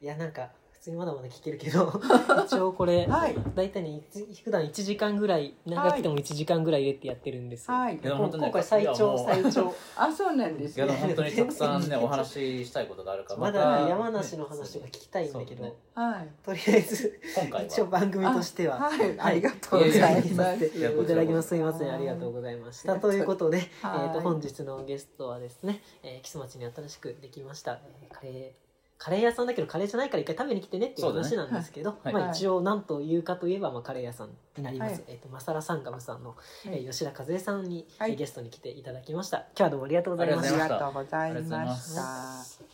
いやなんか普通にまだまだ聞けるけど。一応これ、はい。大体ね普段1時間ぐらい長くても1時間ぐらい入れてやってるんですよ。はい。いや本当ね今回最長最長。あそうなんですね。本当にたくさんねお話ししたいことがあるからまただ山梨の話が聞きたいんだけど、ねはい。とりあえず今回一応は番組としては。はい、ありがとうございます。いただきます。すいません。ありがとうございました。はいということで、はいえー、と本日のゲストはですね、えー、木曽町に新しくできました、えーカレーカレー屋さんだけどカレーじゃないから一回食べに来てねっていう話なんですけど、はい。まあ、一応何というかといえば、まあ、カレー屋さんになります、はい。えー、とマサラサンガムさんの、えはい。ー吉田和恵さんに、はい。えーゲストに来ていただきました。今日はどうもありがとうございました。ありがとうございました。